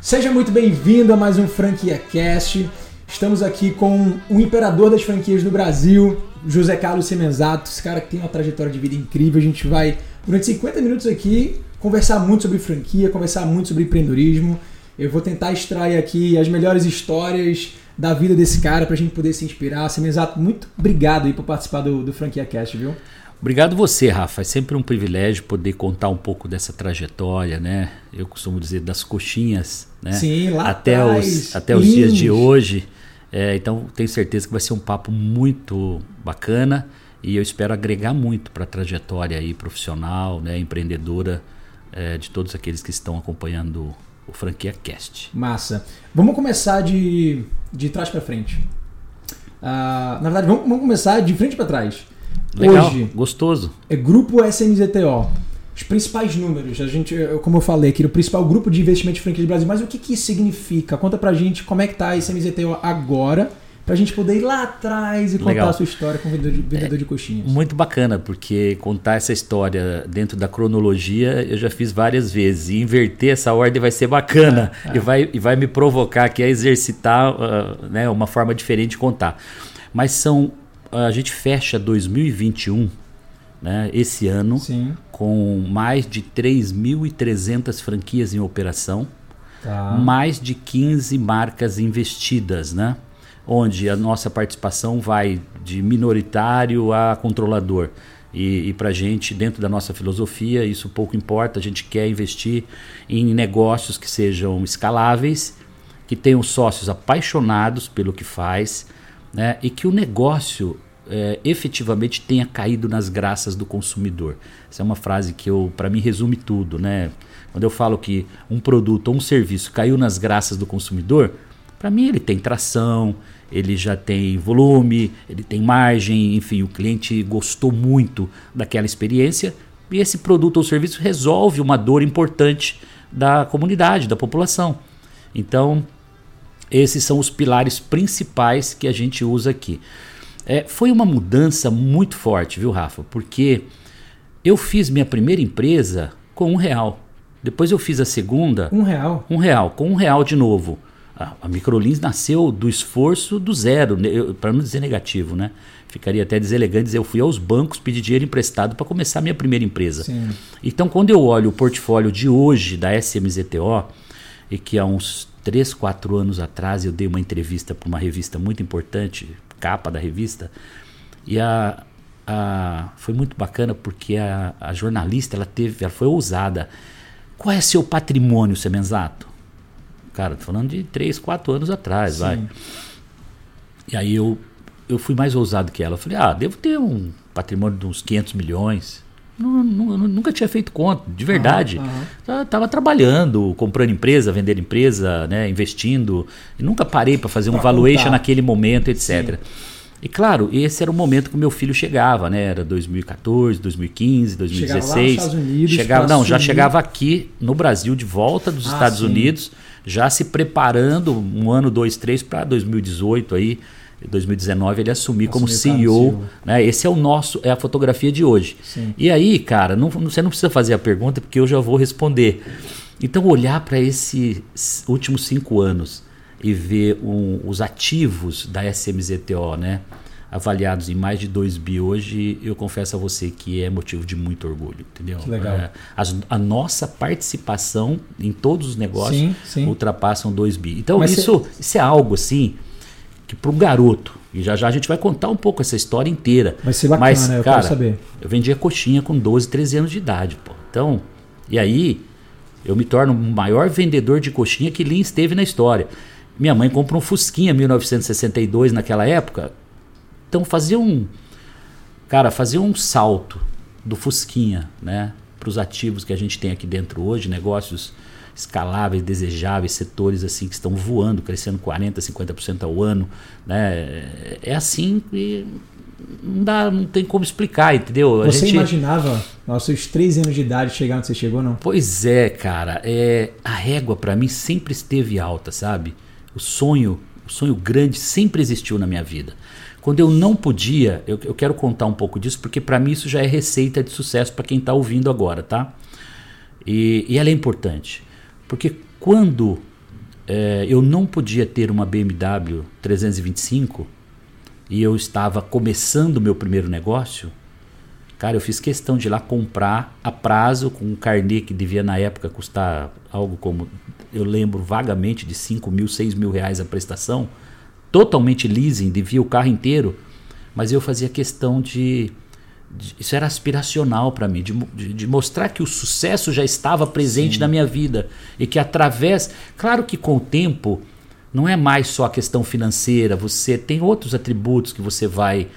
Seja muito bem-vindo a mais um Franquia Cast. Estamos aqui com o imperador das franquias do Brasil, José Carlos Semenzato, esse cara que tem uma trajetória de vida incrível. A gente vai, durante 50 minutos aqui, conversar muito sobre franquia, conversar muito sobre empreendedorismo. Eu vou tentar extrair aqui as melhores histórias da vida desse cara pra gente poder se inspirar. Semenzato, muito obrigado aí por participar do, do Franquia Cast, viu? Obrigado você, Rafa. É sempre um privilégio poder contar um pouco dessa trajetória, né? Eu costumo dizer das coxinhas, né? Sim, lá até atrás, os até os dias de hoje. É, então tenho certeza que vai ser um papo muito bacana e eu espero agregar muito para a trajetória aí profissional, né, empreendedora é, de todos aqueles que estão acompanhando o Franquia Cast. Massa. Vamos começar de, de trás para frente. Uh, na verdade, vamos, vamos começar de frente para trás. Legal, Hoje, gostoso. É Grupo SMZTO. Os principais números, a gente, como eu falei aqui, o principal grupo de investimento de franquia do Brasil, mas o que, que isso significa? Conta pra gente como é que tá a SMZTO agora, pra gente poder ir lá atrás e contar Legal. a sua história com o vendedor de, vendedor é, de coxinhas. Muito bacana, porque contar essa história dentro da cronologia eu já fiz várias vezes. E inverter essa ordem vai ser bacana é. E, vai, e vai me provocar aqui a exercitar uh, né, uma forma diferente de contar. Mas são a gente fecha 2021, né, esse ano, Sim. com mais de 3.300 franquias em operação, tá. mais de 15 marcas investidas, né? Onde a nossa participação vai de minoritário a controlador. E, e para a gente, dentro da nossa filosofia, isso pouco importa. A gente quer investir em negócios que sejam escaláveis, que tenham sócios apaixonados pelo que faz, né, e que o negócio é, efetivamente tenha caído nas graças do consumidor. Essa é uma frase que eu, para mim, resume tudo, né? Quando eu falo que um produto ou um serviço caiu nas graças do consumidor, para mim ele tem tração, ele já tem volume, ele tem margem, enfim, o cliente gostou muito daquela experiência e esse produto ou serviço resolve uma dor importante da comunidade, da população. Então, esses são os pilares principais que a gente usa aqui. É, foi uma mudança muito forte, viu, Rafa? Porque eu fiz minha primeira empresa com um real. Depois eu fiz a segunda. Um real? Um real, com um real de novo. A, a Microlins nasceu do esforço do zero, né, para não dizer negativo, né? Ficaria até deselegante dizer, eu fui aos bancos pedir dinheiro emprestado para começar a minha primeira empresa. Sim. Então, quando eu olho o portfólio de hoje da SMZTO, e que há uns 3, 4 anos atrás eu dei uma entrevista para uma revista muito importante, capa da revista, e a, a, foi muito bacana porque a, a jornalista ela teve, ela foi ousada. Qual é seu patrimônio, Semenzato? Cara, tô falando de 3, 4 anos atrás, Sim. vai. E aí eu, eu fui mais ousado que ela. Eu falei, ah, devo ter um patrimônio de uns 500 milhões. Não, não, nunca tinha feito conta, de verdade. Uhum, Tava trabalhando, comprando empresa, vendendo empresa, né, investindo. E nunca parei para fazer pra um valuation contar. naquele momento, etc. Sim. E claro, esse era o momento que meu filho chegava, né? Era 2014, 2015, 2016. Chegava lá Unidos. Chegava, não, já chegava aqui no Brasil de volta dos ah, Estados sim. Unidos, já se preparando um ano, dois, três para 2018 aí 2019 ele assumir como CEO, né? Esse é o nosso, é a fotografia de hoje. Sim. E aí, cara, não, você não precisa fazer a pergunta porque eu já vou responder. Então, olhar para esses últimos cinco anos e ver um, os ativos da SMZTO, né? Avaliados em mais de 2 bi hoje, eu confesso a você que é motivo de muito orgulho, entendeu? Que legal. É, a, a, nossa participação em todos os negócios sim, sim. ultrapassam 2 bi. Então, isso, isso é algo assim que para o garoto, e já já a gente vai contar um pouco essa história inteira. Vai ser bacana, Mas, eu cara, quero saber. Eu vendia coxinha com 12, 13 anos de idade, pô. Então, e aí eu me torno o maior vendedor de coxinha que Lins teve na história. Minha mãe comprou um Fusquinha 1962 naquela época. Então fazia um cara, fazia um salto do Fusquinha, né, para os ativos que a gente tem aqui dentro hoje, negócios escaláveis, desejáveis, setores assim que estão voando, crescendo 40, 50% ao ano, né? É assim e não dá, não tem como explicar, entendeu? Você gente... imaginava aos seus 13 anos de idade chegar onde você chegou, não? Pois é, cara. É, a régua para mim sempre esteve alta, sabe? O sonho, o sonho grande sempre existiu na minha vida. Quando eu não podia, eu, eu quero contar um pouco disso porque para mim isso já é receita de sucesso para quem está ouvindo agora, tá? E, e ela é importante. Porque quando é, eu não podia ter uma BMW 325 e eu estava começando o meu primeiro negócio, cara, eu fiz questão de ir lá comprar a prazo com um carnê que devia na época custar algo como, eu lembro vagamente, de 5 mil, 6 mil reais a prestação, totalmente leasing, devia o carro inteiro, mas eu fazia questão de isso era aspiracional para mim, de, de, de, mostrar que o sucesso já estava presente Sim. na minha vida e que através, claro que com o tempo não é mais só a questão financeira, você tem outros atributos que você vai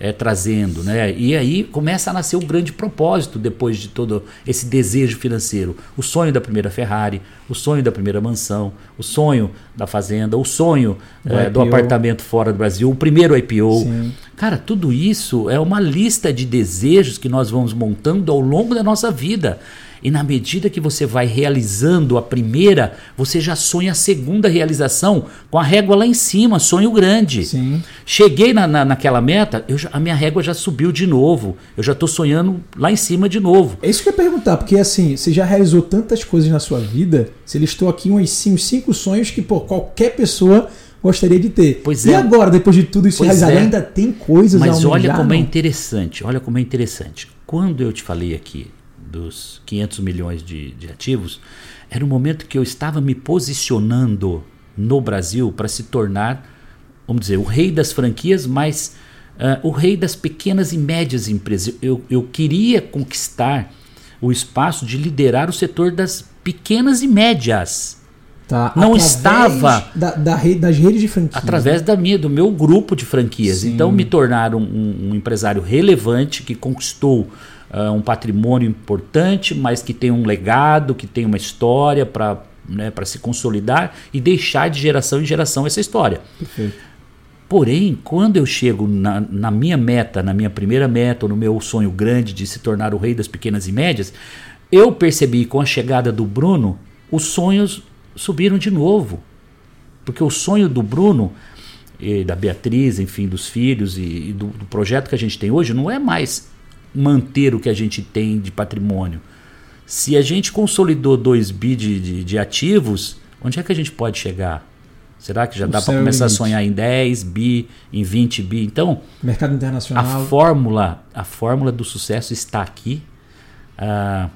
é, trazendo, né? E aí começa a nascer o grande propósito depois de todo esse desejo financeiro, o sonho da primeira Ferrari, o sonho da primeira mansão, o sonho da fazenda, o sonho é, do apartamento fora do Brasil, o primeiro IPO. Sim. Cara, tudo isso é uma lista de desejos que nós vamos montando ao longo da nossa vida. E na medida que você vai realizando a primeira, você já sonha a segunda realização com a régua lá em cima, sonho grande. Sim. Cheguei na, na, naquela meta, eu a minha régua já subiu de novo. Eu já estou sonhando lá em cima de novo. É isso que eu ia perguntar, porque assim, você já realizou tantas coisas na sua vida, você listou aqui uns cinco, cinco sonhos que pô, qualquer pessoa gostaria de ter. Pois e é. agora, depois de tudo isso realizado, é. ainda tem coisas Mas olha como é não? é interessante, olha como é interessante. Quando eu te falei aqui dos 500 milhões de, de ativos, era o momento que eu estava me posicionando no Brasil para se tornar, vamos dizer, o rei das franquias, mas uh, o rei das pequenas e médias empresas. Eu, eu queria conquistar o espaço de liderar o setor das pequenas e médias. Tá, não estava da, da rede, das redes de franquias. Através da minha, do meu grupo de franquias. Sim. Então me tornar um, um, empresário relevante que conquistou uh, um patrimônio importante, mas que tem um legado, que tem uma história para né, se consolidar e deixar de geração em geração essa história. Perfeito. Porém, quando eu chego na, na, minha meta, na minha primeira meta, ou no meu sonho grande de se tornar o rei das pequenas e médias, eu percebi com a chegada do Bruno, os sonhos subiram de novo. Porque o sonho do Bruno, e da Beatriz, enfim, dos filhos e, e do, do projeto que a gente tem hoje, não é mais manter o que a gente tem de patrimônio. Se a gente consolidou 2 bi de, de, de, ativos, onde é que a gente pode chegar? Será que já dá para começar limite. a sonhar em 10 bi, em 20 bi? Então, mercado internacional. A fórmula, a fórmula do sucesso está aqui. Ah,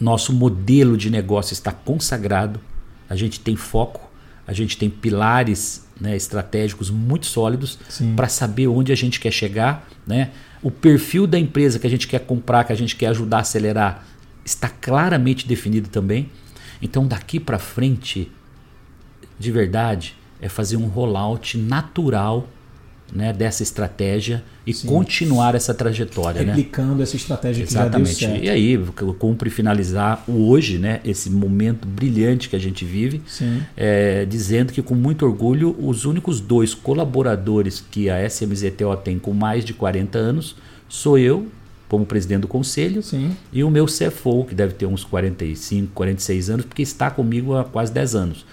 nosso modelo de negócio está consagrado. A gente tem foco, a gente tem pilares né, estratégicos muito sólidos para saber onde a gente quer chegar, né? o perfil da empresa que a gente quer comprar, que a gente quer ajudar a acelerar, está claramente definido também. Então, daqui para frente, de verdade, é fazer um rollout natural né, dessa estratégia e Sim. continuar essa trajetória. Né? Replicando né? essa estratégia que Exatamente. já deu certo. E aí, cumpre finalizar o hoje, né, esse momento brilhante que a gente vive, é, dizendo que com muito orgulho, os únicos dois colaboradores que a SMZTO tem com mais de 40 anos sou eu, como presidente do conselho, Sim. e o meu CFO, que deve ter uns 45, 46 anos, porque está comigo há quase 10 anos.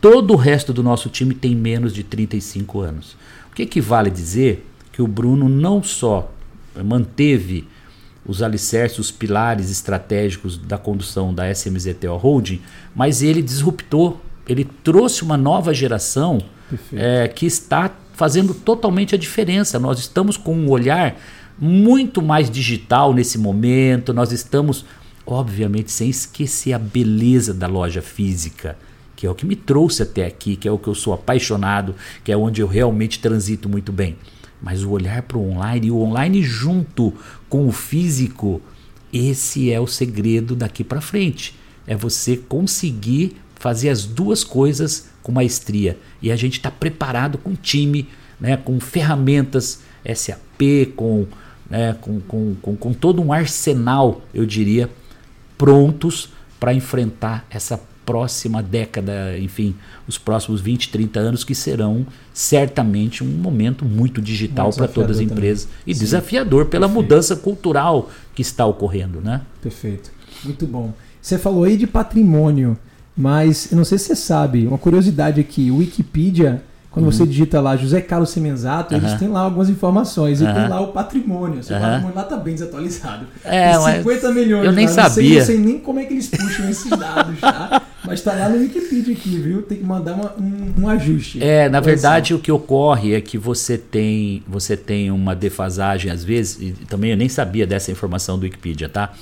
Todo o resto do nosso time tem menos de 35 anos. O que equivale dizer que o Bruno não só manteve os alicerces, os pilares estratégicos da condução da SMZTO Holding, mas ele disruptou, ele trouxe uma nova geração é, que está fazendo totalmente a diferença. Nós estamos com um olhar muito mais digital nesse momento, nós estamos, obviamente, sem esquecer a beleza da loja física que é o que me trouxe até aqui, que é o que eu sou apaixonado, que é onde eu realmente transito muito bem. Mas o olhar para o online e o online junto com o físico, esse é o segredo daqui para frente. É você conseguir fazer as duas coisas com maestria. E a gente está preparado com time, né, com ferramentas SAP, com, né, com, com, com, com todo um arsenal, eu diria, prontos para enfrentar essa próxima década, enfim, os próximos 20, 30 anos, que serão certamente um momento muito digital para todas as empresas também. e Sim. desafiador pela Perfeito. mudança cultural que está ocorrendo. Né? Perfeito. Muito bom. Você falou aí de patrimônio, mas eu não sei se você sabe, uma curiosidade aqui, o Wikipedia quando uhum. você digita lá José Carlos Semenzato, uhum. eles têm lá algumas informações. E tem lá o patrimônio. O seu patrimônio lá está bem desatualizado. É, tem 50 milhões. Eu nem cara. sabia. Não sei, não sei nem como é que eles puxam esses dados, tá? Mas está lá no Wikipedia aqui, viu? Tem que mandar uma, um, um, ajuste. É, na verdade, o que ocorre é que você tem, você tem uma defasagem, às vezes, e também eu nem sabia dessa informação do Wikipedia, tá?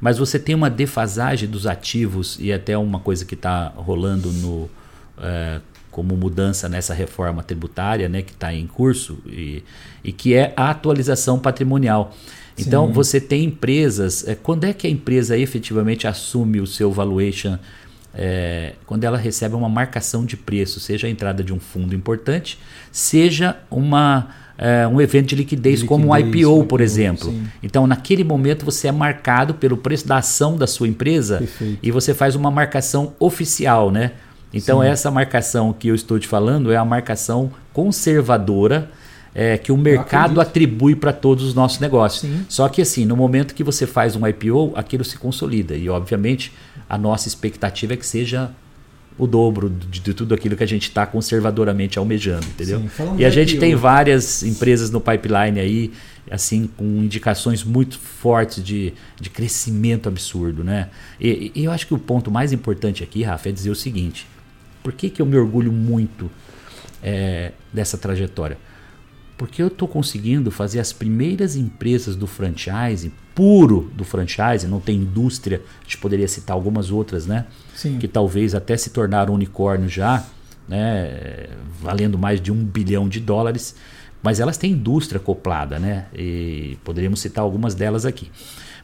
Mas você tem uma defasagem dos ativos, e até uma coisa que está rolando no. É, como mudança nessa reforma tributária né, que está em curso e, e que é a atualização patrimonial. Então Sim. você tem empresas. É, quando é que a empresa efetivamente assume o seu valuation? É, quando ela recebe uma marcação de preço, seja a entrada de um fundo importante, seja uma, é, um evento de liquidez, de liquidez como um IPO, por exemplo. Sim. Então, naquele momento, você é marcado pelo preço da ação da sua empresa Perfeito. e você faz uma marcação oficial, né? Então, Sim. essa marcação que eu estou te falando é a marcação conservadora é, que o mercado atribui para todos os nossos negócios. Sim. Só que, assim, no momento que você faz um IPO, aquilo se consolida. E, obviamente, a nossa expectativa é que seja o dobro de, de tudo aquilo que a gente está conservadoramente almejando, entendeu? Sim, e a gente IPO. tem várias empresas no pipeline aí, assim, com indicações muito fortes de, de crescimento absurdo, né? E, e eu acho que o ponto mais importante aqui, Rafa, é dizer o seguinte por que, que eu me orgulho muito é, dessa trajetória? Porque eu estou conseguindo fazer as primeiras empresas do franchise, puro do franchise, não tem indústria, a gente poderia citar algumas outras, né? Sim. Que talvez até se tornaram unicórnio já, né? Valendo mais de um bilhão de dólares, mas elas têm indústria acoplada, né? E poderíamos citar algumas delas aqui.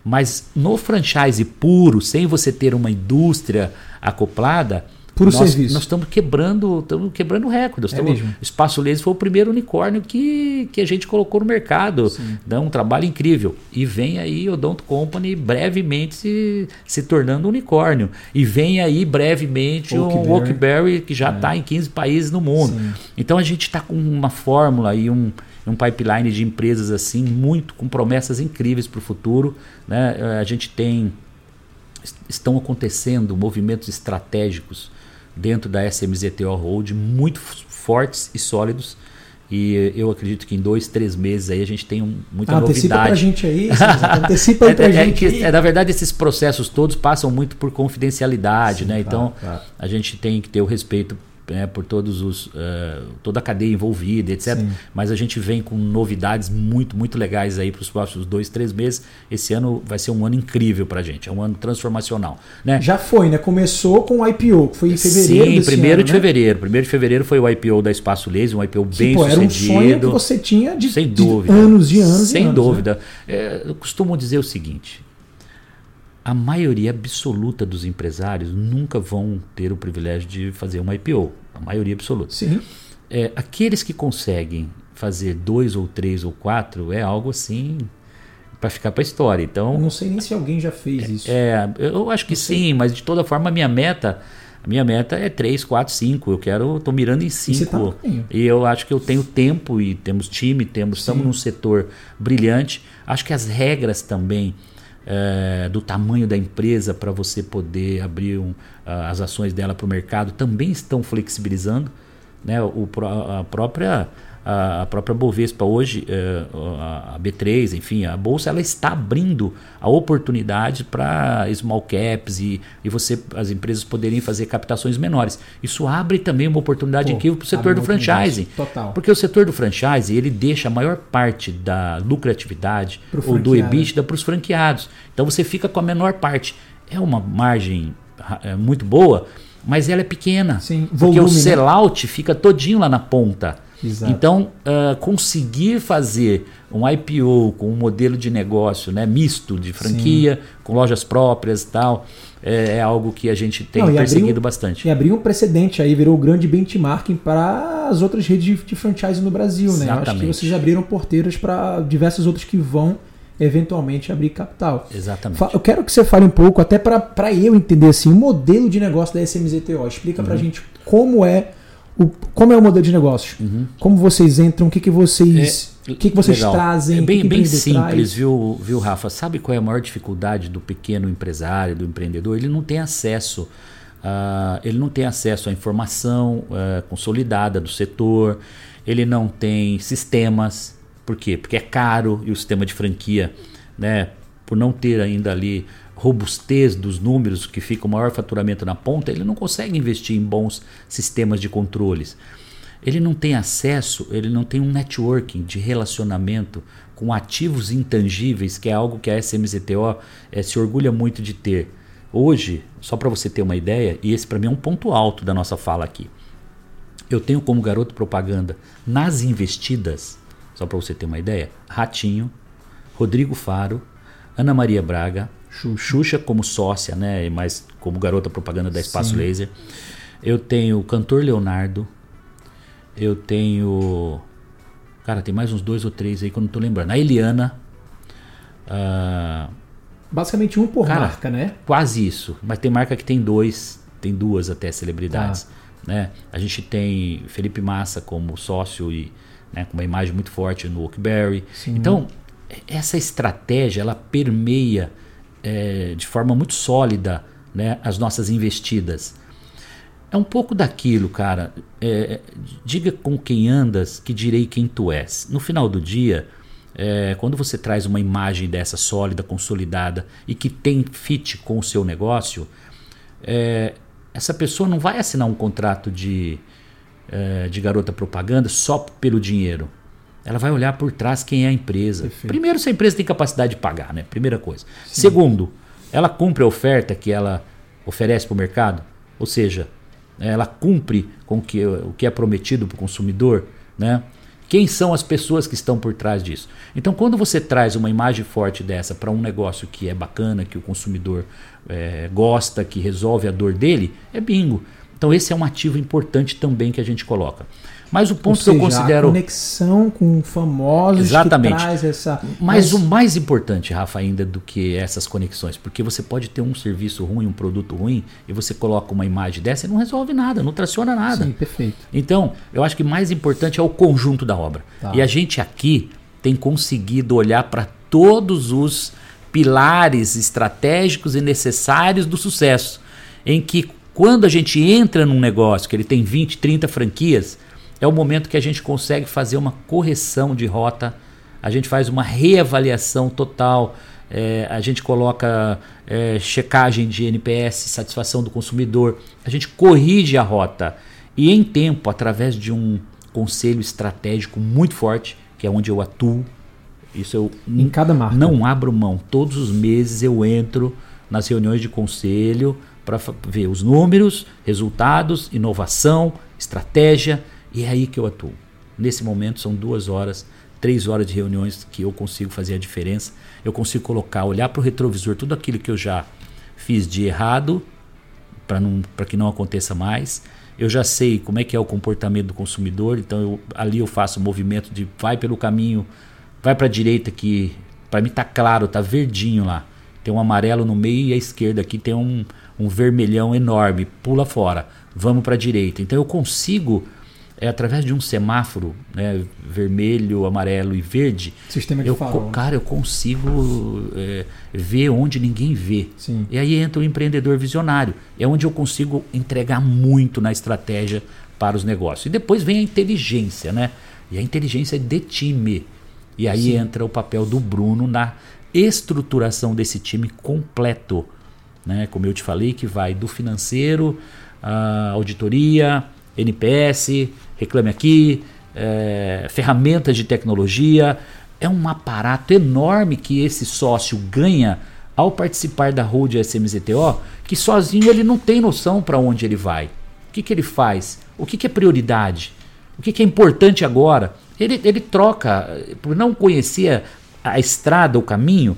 Mas no franchise puro, sem você ter uma indústria acoplada, Puro nós, serviço. Nós estamos quebrando, estamos quebrando recordes. É Espaço Laser foi o primeiro unicórnio que, que a gente colocou no mercado. Dá um trabalho incrível. E vem aí o Don't Company brevemente se, se tornando unicórnio. E vem aí brevemente o um Oakberry que já está é. em 15 países no mundo. Sim. Então a gente está com uma fórmula e um, um pipeline de empresas assim, muito com promessas incríveis para o futuro. Né? A gente tem. Estão acontecendo movimentos estratégicos dentro da SMZTO Road muito fortes e sólidos. E eu acredito que em dois, três meses aí a gente tem um, muita ah, antecipa novidade. Antecipa pra gente aí, antecipa aí pra é, gente. É, que, é, na verdade, esses processos todos passam muito por confidencialidade, Sim, né? Então, claro. a gente tem que ter o respeito né, por todos os, uh, toda a cadeia envolvida, etc. Sim. Mas a gente vem com novidades muito, muito legais aí para os próximos dois, três meses. Esse ano vai ser um ano incrível para a gente, é um ano transformacional. Né? Já foi, né? Começou com o IPO, que foi em fevereiro. Sim, primeiro ano, de né? fevereiro. Primeiro de fevereiro foi o IPO da Espaço Laser, um IPO bem pô, sucedido. Era um sonho que você tinha de, Sem dúvida. De anos e anos. Sem e anos, dúvida. Né? É, eu costumo dizer o seguinte: a maioria absoluta dos empresários nunca vão ter o privilégio de fazer uma IPO, a maioria absoluta. Sim. É, aqueles que conseguem fazer dois ou três ou quatro é algo assim para ficar para a história. Então, eu não sei nem se alguém já fez isso. É, eu acho que sim, mas de toda forma a minha meta a minha meta é 3, 4, 5. Eu quero, tô mirando em 5. Tá e eu acho que eu tenho tempo e temos time, temos, estamos num setor brilhante. Acho que as regras também é, do tamanho da empresa para você poder abrir um, as ações dela para o mercado também estão flexibilizando. Né? O, a própria a, própria Bovespa hoje, é, a B3, enfim, a bolsa ela está abrindo a oportunidade para small caps e, e você as empresas poderem fazer captações menores. Isso abre também uma oportunidade incrível para o setor do franchising. Total. Porque o setor do franchising ele deixa a maior parte da lucratividade ou do EBITDA para os franqueados. Então você fica com a menor parte. É uma margem é, muito boa, mas ela é pequena. Sim, porque volume, o né? sellout né? fica todinho lá na ponta. Exato. Então, uh, conseguir fazer um IPO com um modelo de negócio né, misto de franquia, Sim. com lojas próprias e tal, é, é, algo que a gente tem Não, perseguido abriu, bastante. E abriu um precedente aí, virou um grande benchmarking para as outras redes de, de franchise no Brasil. Exatamente. Né? Acho que vocês abriram porteiras para diversos outros que vão eventualmente abrir capital. Exatamente. Eu quero que você fale um pouco, até para eu entender assim, o modelo de negócio da SMZTO. Explica uhum. para a gente como é o, como é o modelo de negócio? Uhum. Como vocês entram? O que, que vocês, é, que, que vocês legal. trazem? É bem, que bem simples, viu, viu, Rafa? Sabe qual é a maior dificuldade do pequeno empresário, do empreendedor? Ele não tem acesso Uh, ele não tem acesso à informação uh, consolidada do setor, ele não tem sistemas. Por quê? Porque é caro e o sistema de franquia, né, por não ter ainda ali robustez dos números que fica o maior faturamento na ponta, ele não consegue investir em bons sistemas de controles. Ele não tem acesso, ele não tem um networking de relacionamento com ativos intangíveis, que é algo que a SMZTO é, eh, se orgulha muito de ter. Hoje, só para você ter uma ideia, e esse para mim é um ponto alto da nossa fala aqui. Eu tenho como garoto propaganda nas investidas, só para você ter uma ideia, Ratinho, Rodrigo Faro, Ana Maria Braga, Xuxa como sócia, né, mas como garota propaganda da Espaço Sim. Laser. Eu tenho o cantor Leonardo. Eu tenho. Cara, tem mais uns dois ou três aí que eu não tô lembrando. A Eliana. Uh, Basicamente um por Cara, marca, né? Quase isso. Mas tem marca que tem dois, tem duas até celebridades. Tá. Né? A gente tem Felipe Massa como sócio e né, com uma imagem muito forte no Oakberry. Então, essa estratégia ela permeia é, de forma muito sólida né, as nossas investidas. É um pouco daquilo, cara. É, diga com quem andas que direi quem tu és. No final do dia, é, quando você traz uma imagem dessa sólida, consolidada e que tem fit com o seu negócio, é, essa pessoa não vai assinar um contrato de, é, de garota propaganda só pelo dinheiro. Ela vai olhar por trás quem é a empresa. Perfeito. Primeiro, se a empresa tem capacidade de pagar, né? Primeira coisa. Sim. Segundo, ela cumpre a oferta que ela oferece para o mercado, ou seja, ela cumpre com o que, o que é prometido para o consumidor, né? Quem são as pessoas que estão por trás disso? Então, quando você traz uma imagem forte dessa para um negócio que é bacana, que o consumidor é, gosta, que resolve a dor dele, é bingo. Então, esse é um ativo importante também que a gente coloca. Mas o ponto seja, que eu considero. A conexão com famosos Exatamente. que traz essa. Mas, Mas o mais importante, Rafa, ainda do que essas conexões, porque você pode ter um serviço ruim, um produto ruim, e você coloca uma imagem dessa e não resolve nada, não traciona nada. Sim, perfeito. Então, eu acho que mais importante é o conjunto da obra. Tá. E a gente aqui tem conseguido olhar para todos os pilares estratégicos e necessários do sucesso, em que quando a gente entra num negócio que ele tem 20, 30 franquias, é o momento que a gente consegue fazer uma correção de rota, a gente faz uma reavaliação total, é, a gente coloca é, checagem de NPS, satisfação do consumidor, a gente corrige a rota e em tempo, através de um conselho estratégico muito forte, que é onde eu atuo. Isso eu em cada marca. não abro mão. Todos os meses eu entro nas reuniões de conselho para ver os números, resultados, inovação, estratégia e é aí que eu atuo. Nesse momento são duas horas, três horas de reuniões que eu consigo fazer a diferença. Eu consigo colocar, olhar para o retrovisor tudo aquilo que eu já fiz de errado para que não aconteça mais. Eu já sei como é que é o comportamento do consumidor, então eu, ali eu faço o movimento de vai pelo caminho, vai para a direita que para mim tá claro, tá verdinho lá. Tem um amarelo no meio e à esquerda aqui tem um, um vermelhão enorme, pula fora. Vamos para a direita. Então eu consigo é através de um semáforo né, vermelho, amarelo e verde. Sistema de eu, farol. Cara, eu consigo é, ver onde ninguém vê. Sim. E aí entra o empreendedor visionário. É onde eu consigo entregar muito na estratégia para os negócios. E depois vem a inteligência, né? E a inteligência é de time. E aí Sim. entra o papel do Bruno na estruturação desse time completo. Né? Como eu te falei, que vai do financeiro, a auditoria, NPS, Reclame Aqui, é, ferramentas de tecnologia. É um aparato enorme que esse sócio ganha ao participar da Road SMZTO, que sozinho ele não tem noção para onde ele vai. O que, que ele faz? O que, que é prioridade? O que, que é importante agora? Ele, ele troca, por não conhecer a estrada, o caminho,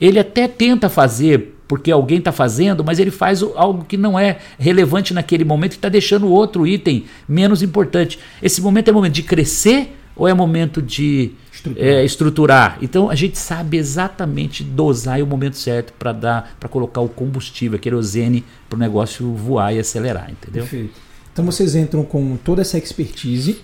ele até tenta fazer porque alguém está fazendo, mas ele faz algo que não é relevante naquele momento e está deixando outro item menos importante. Esse momento é momento de crescer ou é momento de estruturar? É, estruturar? Então a gente sabe exatamente dosar o momento certo para dar, para colocar o combustível, a querosene para o negócio voar e acelerar, entendeu? Perfeito. Então vocês entram com toda essa expertise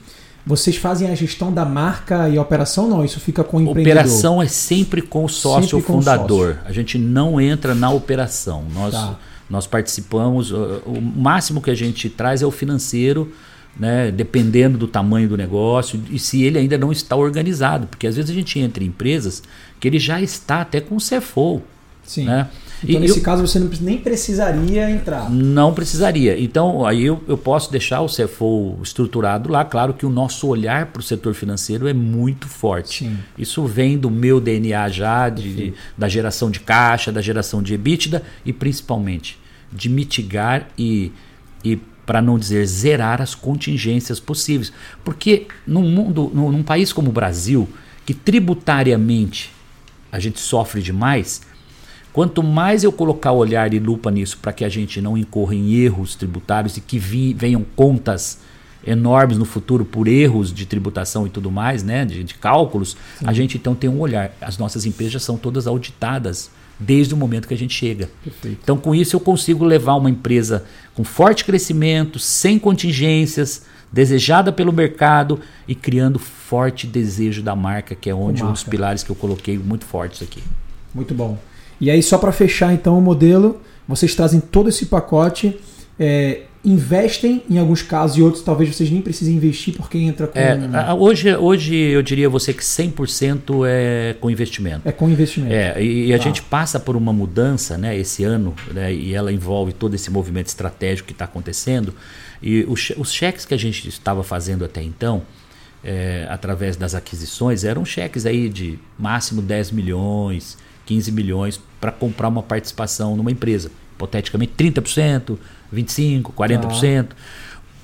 vocês fazem a gestão da marca e a operação? Não, isso fica com o empreendedor. Operação é sempre com o sócio sempre fundador. O sócio. A gente não entra na operação. Nós, tá. Nós participamos, o máximo que a gente traz é o financeiro, né, dependendo do tamanho do negócio e se ele ainda não está organizado, porque às vezes a gente entra em empresas que ele já está até com o CFO. Sim. Né? Então, e nesse eu, caso, você não, nem precisaria entrar. Não precisaria. Então, aí eu, eu posso deixar o CFO estruturado lá. Claro que o nosso olhar para o setor financeiro é muito forte. Sim. Isso vem do meu DNA já, de, de, da geração de caixa, da geração de EBITDA e principalmente de mitigar e, e para não dizer zerar as contingências possíveis. Porque num, mundo, num, num país como o Brasil, que tributariamente a gente sofre demais, quanto mais eu colocar olhar e lupa nisso para que a gente não incorra em erros tributários e que vi, venham contas enormes no futuro por erros de tributação e tudo mais, né, de, de cálculos, Sim. a gente então tem um olhar. As nossas empresas são todas auditadas desde o momento que a gente chega. Perfeito. Então, com isso, eu consigo levar uma empresa com forte crescimento, sem contingências, desejada pelo mercado e criando forte desejo da marca, que é onde um dos pilares que eu coloquei muito fortes aqui. Muito bom. E aí, só para fechar então o modelo, vocês trazem todo esse pacote. É, investem em alguns casos e outros talvez vocês nem precisem investir porque entra com. É, hoje, hoje eu diria você que 100% é com investimento. É com investimento. É, e, e a tá. gente passa por uma mudança né, esse ano, né, e ela envolve todo esse movimento estratégico que está acontecendo. E os, os cheques que a gente estava fazendo até então, é, através das aquisições, eram cheques aí de máximo 10 milhões, 15 milhões para comprar uma participação numa empresa. Hipoteticamente 30%, 25%, 40%. Ah.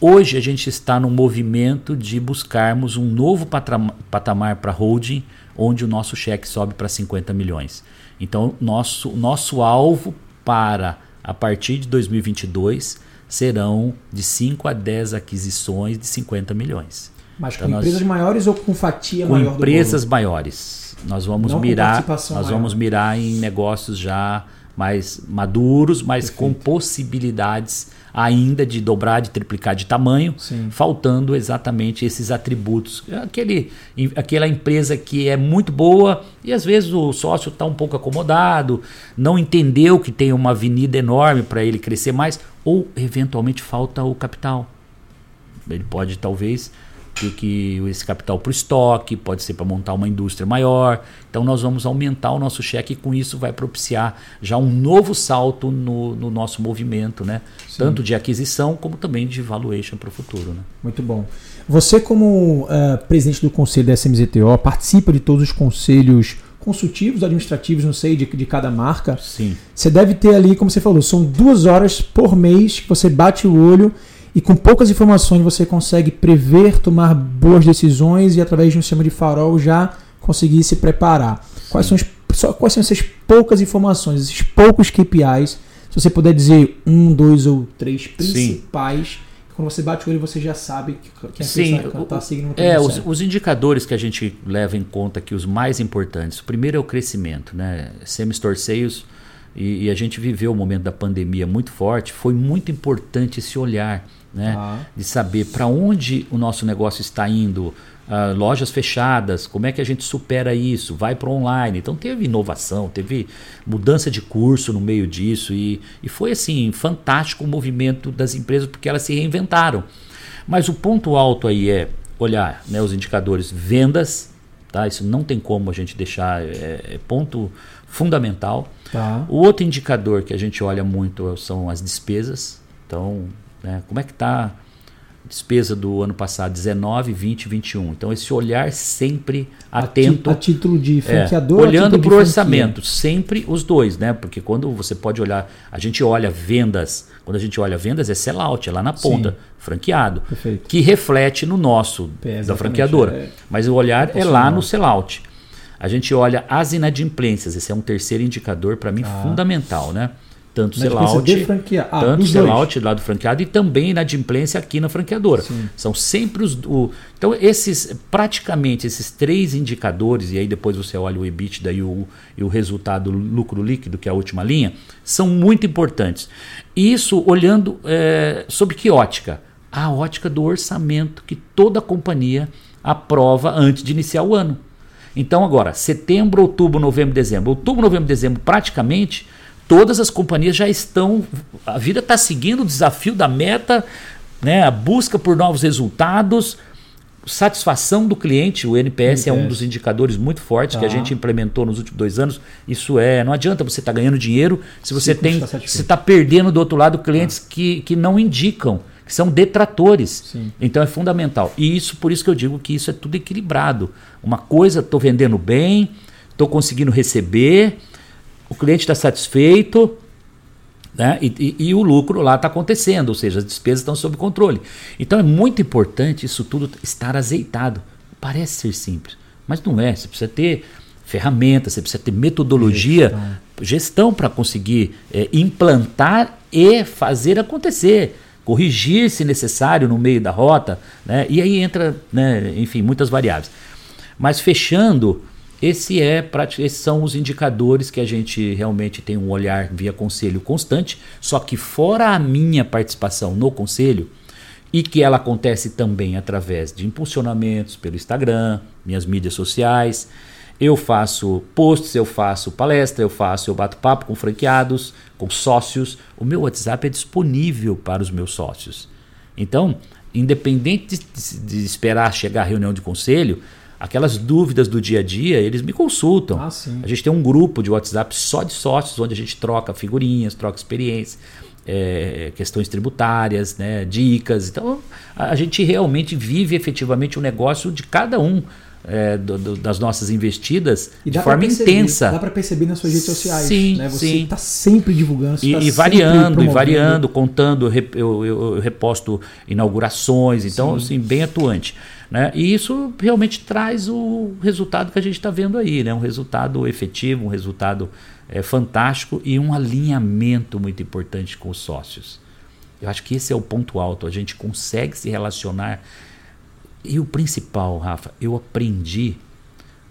Hoje a gente está no movimento de buscarmos um novo patamar para holding, onde o nosso cheque sobe para 50 milhões. Então, nosso, nosso alvo para a partir de 2022 serão de 5 a 10 aquisições de 50 milhões. Mas então com nós, empresas maiores ou com fatia com maior? Com empresas maiores. Nós vamos Não mirar, nós maior. vamos mirar em negócios já mais maduros, mas Perfeito. com possibilidades ainda de dobrar, de triplicar de tamanho, Sim. faltando exatamente esses atributos. Aquele, aquela empresa que é muito boa e às vezes o sócio está um pouco acomodado, não entendeu que tem uma avenida enorme para ele crescer mais, ou eventualmente falta o capital. Ele pode talvez ter que esse capital para o estoque, pode ser para montar uma indústria maior. Então nós vamos aumentar o nosso cheque e com isso vai propiciar já um novo salto no, no nosso movimento, né? Tanto de aquisição como também de valuation para o futuro. Né? Muito bom. Você como uh, presidente do conselho da SMZTO participa de todos os conselhos consultivos, administrativos, não sei, de, de cada marca. Sim. Você deve ter ali, como você falou, são duas horas por mês que você bate o olho e com poucas informações você consegue prever, tomar boas decisões e através de um sistema de farol já conseguir se preparar. Quais são, as, quais são essas poucas informações, esses poucos KPIs? Se você puder dizer um, dois ou três principais. Sim. Quando você bate o olho, você já sabe que, que a Sim, está seguindo É, os, os, indicadores que a gente leva em conta aqui, os mais importantes. O primeiro é o crescimento, né? Semi-store sales, e, e a gente viveu o momento da pandemia muito forte. Foi muito importante esse olhar né? Ah. De saber para onde o nosso negócio está indo, uh, lojas fechadas, como é que a gente supera isso, vai para online. Então teve inovação, teve mudança de curso no meio disso e, e foi assim fantástico o movimento das empresas porque elas se reinventaram. Mas o ponto alto aí é olhar né, os indicadores vendas, tá? Isso não tem como a gente deixar, é, é ponto fundamental. Tá. O outro indicador que a gente olha muito são as despesas. Então, né? Como é que está a despesa do ano passado, 19, 20, 21? Então, esse olhar sempre atento. A, título de é, franqueador? É, olhando para o orçamento, sempre os dois, né? Porque quando você pode olhar, a gente olha vendas, quando a gente olha vendas é sellout, é lá na ponta, Sim. franqueado, Perfeito. que reflete no nosso, é, da franqueadora. É, Mas o olhar é lá no sellout. A gente olha as inadimplências, esse é um terceiro indicador para mim ah. fundamental, né? Tanto sellout, ah, tanto sellout lá do franqueado e também inadimplência aqui na franqueadora. Sim. São sempre os. O, então, esses, praticamente esses três indicadores, e aí depois você olha o EBITDA e o, e o resultado lucro líquido, que é a última linha, são muito importantes. Isso olhando é, sob que ótica? A ótica do orçamento que toda companhia aprova antes de iniciar o ano. Então, agora, setembro, outubro, novembro, dezembro. Outubro, novembro, dezembro, praticamente todas as companhias já estão. A vida está seguindo o desafio da meta, né, a busca por novos resultados, satisfação do cliente. O NPS, NPS. é um dos indicadores muito fortes tá. que a tá. gente implementou nos últimos dois anos. Isso é. Não adianta você estar tá ganhando dinheiro se você Sim, tem. Tá você está perdendo do outro lado clientes tá. que, que não indicam. Que são detratores. Sim. Então é fundamental. E isso, por isso que eu digo que isso é tudo equilibrado. Uma coisa, estou vendendo bem, estou conseguindo receber, o cliente está satisfeito, né? E, e, e, o lucro lá está acontecendo, ou seja, as despesas estão sob controle. Então é muito importante isso tudo estar azeitado. Parece ser simples, mas não é. Você precisa ter ferramentas, você precisa ter metodologia, gestão, gestão para conseguir é, implantar e fazer acontecer. Corrigir se necessário no meio da rota, né? e aí entra, né, enfim, muitas variáveis. Mas fechando, esse é, esses são os indicadores que a gente realmente tem um olhar via conselho constante, só que fora a minha participação no conselho, e que ela acontece também através de impulsionamentos pelo Instagram, minhas mídias sociais. Eu faço posts, eu faço palestra, eu faço, eu bato papo com franqueados, com sócios. O meu WhatsApp é disponível para os meus sócios. Então, independente de, de esperar chegar a reunião de conselho, aquelas dúvidas do dia a dia, eles me consultam. Ah, a gente tem um grupo de WhatsApp só de sócios, onde a gente troca figurinhas, troca experiências, é, questões tributárias, né, dicas. Então, a, gente realmente vive efetivamente o negócio de cada um. É, do, do, das nossas investidas de forma perceber, intensa. Dá para perceber nas suas redes sociais. Sim, né? Você está sempre divulgando. E, tá e variando, e variando, contando. Eu, eu, eu, reposto inaugurações, então, sim. assim, bem atuante. Né? E isso realmente traz o resultado que a gente está vendo aí, né? um resultado efetivo, um resultado é, fantástico e um alinhamento muito importante com os sócios. Eu acho que esse é o ponto alto, a gente consegue se relacionar. E o principal, Rafa, eu aprendi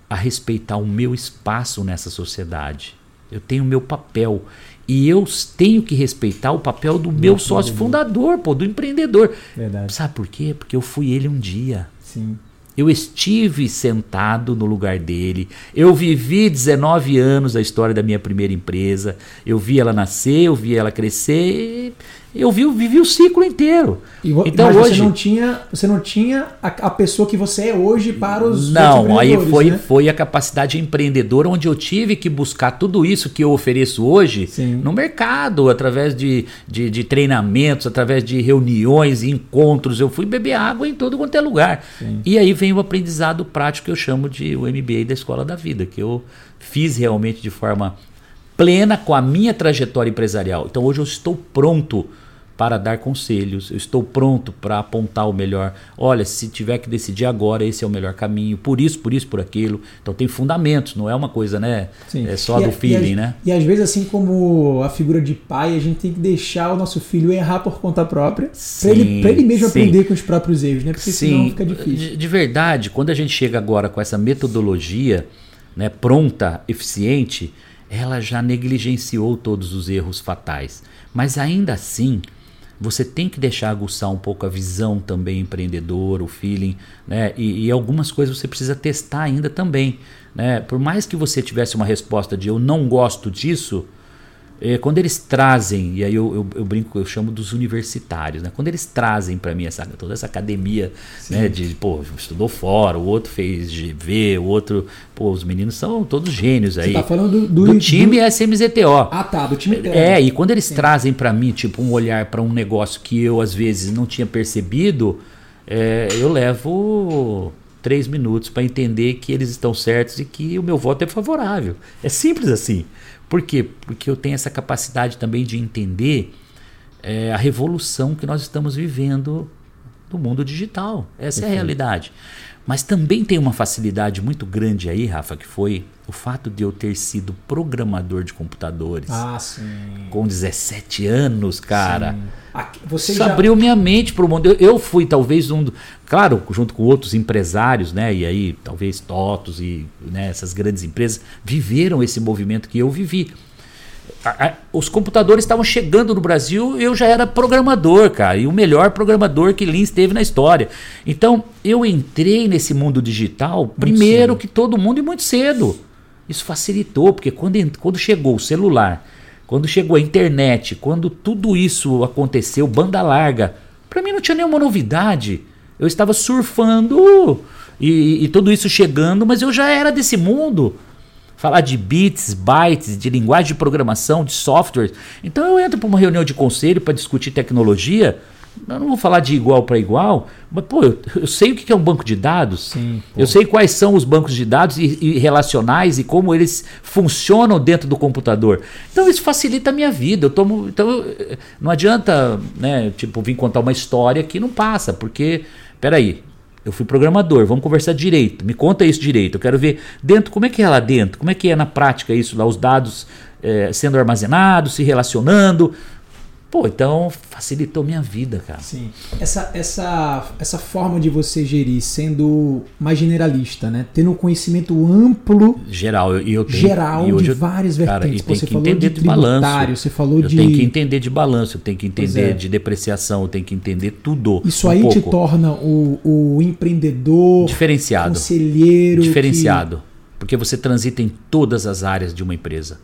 a respeitar o meu espaço nessa sociedade. Eu tenho o meu papel. E eu tenho que respeitar o papel do meu sócio fundador, pô, do empreendedor. Verdade. Sabe por quê? Porque eu fui ele um dia. Sim. Eu estive sentado no lugar dele. Eu vivi 19 anos a história da minha primeira empresa. Eu vi ela nascer, eu vi ela crescer eu vi, vivi o ciclo inteiro. E, então hoje você não tinha, você não tinha a, a, pessoa que você é hoje para os Não, aí foi, né? foi a capacidade empreendedora onde eu tive que buscar tudo isso que eu ofereço hoje Sim. no mercado, através de, de, de, treinamentos, através de reuniões, encontros. Eu fui beber água em todo quanto é lugar. Sim. E aí vem o aprendizado prático que eu chamo de o MBA da Escola da Vida, que eu fiz realmente de forma plena com a minha trajetória empresarial. Então hoje eu estou pronto para dar conselhos, eu estou pronto para apontar o melhor. Olha, se tiver que decidir agora, esse é o melhor caminho, por isso, por isso, por aquilo. Então tem fundamentos, não é uma coisa, né? Sim. É só e do feeling, e né? E às vezes, assim como a figura de pai, a gente tem que deixar o nosso filho errar por conta própria, para ele, ele mesmo sim. aprender com os próprios erros, né? Porque sim. senão fica difícil. De, de verdade, quando a gente chega agora com essa metodologia né, pronta, eficiente, ela já negligenciou todos os erros fatais. Mas ainda assim, você tem que deixar aguçar um pouco a visão também empreendedora, o feeling, né? E, e, algumas coisas você precisa testar ainda também, né? Por mais que você tivesse uma resposta de eu não gosto disso, é, quando eles trazem, e aí eu, eu, eu, brinco, eu chamo dos universitários, né? Quando eles trazem para mim essa, toda essa academia, né? De, pô, estudou fora, o outro fez GV, o outro, pô, os meninos são todos gênios aí. Você tá falando do, do, do time do... SMZTO. Ah, tá, do time É, e quando eles Sim. trazem para mim, tipo, um olhar para um negócio que eu às vezes não tinha percebido, é, eu levo três minutos para entender que eles estão certos e que o meu voto é favorável. É simples assim. Por quê? Porque eu tenho essa capacidade também de entender é, a revolução que nós estamos vivendo no mundo digital. Essa é a realidade. Mas também tem uma facilidade muito grande aí, Rafa, que foi o fato de eu ter sido programador de computadores. Ah, sim. Com 17 anos, cara. Você Isso já... abriu minha mente para o mundo. Eu, eu, fui talvez um. Do, claro, junto com outros empresários, né? E aí, talvez Totos e né, essas grandes empresas viveram esse movimento que eu vivi os computadores estavam chegando no Brasil, eu já era programador, cara, e o melhor programador que Lins teve na história. Então, eu entrei nesse mundo digital muito primeiro cedo. que todo mundo e muito cedo. Isso facilitou, porque quando, quando chegou o celular, quando chegou a internet, quando tudo isso aconteceu, banda larga, para mim não tinha nenhuma novidade. Eu estava surfando e, e, tudo isso chegando, mas eu já era desse mundo. Falar de bits, bytes, de linguagem de programação, de software. Então eu entro para uma reunião de conselho para discutir tecnologia. Eu não vou falar de igual para igual, mas pô, eu, eu, sei o que é um banco de dados. Sim, eu sei quais são os bancos de dados e, e, relacionais e como eles funcionam dentro do computador. Então isso facilita a minha vida. Eu tomo, então não adianta, né, tipo, vir contar uma história que não passa, porque peraí, eu fui programador, vamos conversar direito. Me conta isso direito. Eu quero ver dentro, como é que é lá dentro? Como é que é na prática isso lá, os dados é, sendo armazenados, se relacionando. Pô, então facilitou minha vida, cara. Sim. Essa, essa, essa forma de você gerir sendo mais generalista, né? Tendo um conhecimento amplo. Geral. E eu, tenho, geral e hoje de várias cara, vertentes. Você falou de, de balanço. Você falou eu de. tenho que entender de balanço, eu tenho que entender é. de depreciação, eu tenho que entender tudo. Isso um aí pouco. te torna o, o empreendedor. Diferenciado. Conselheiro. Diferenciado. Que... Porque você transita em todas as áreas de uma empresa.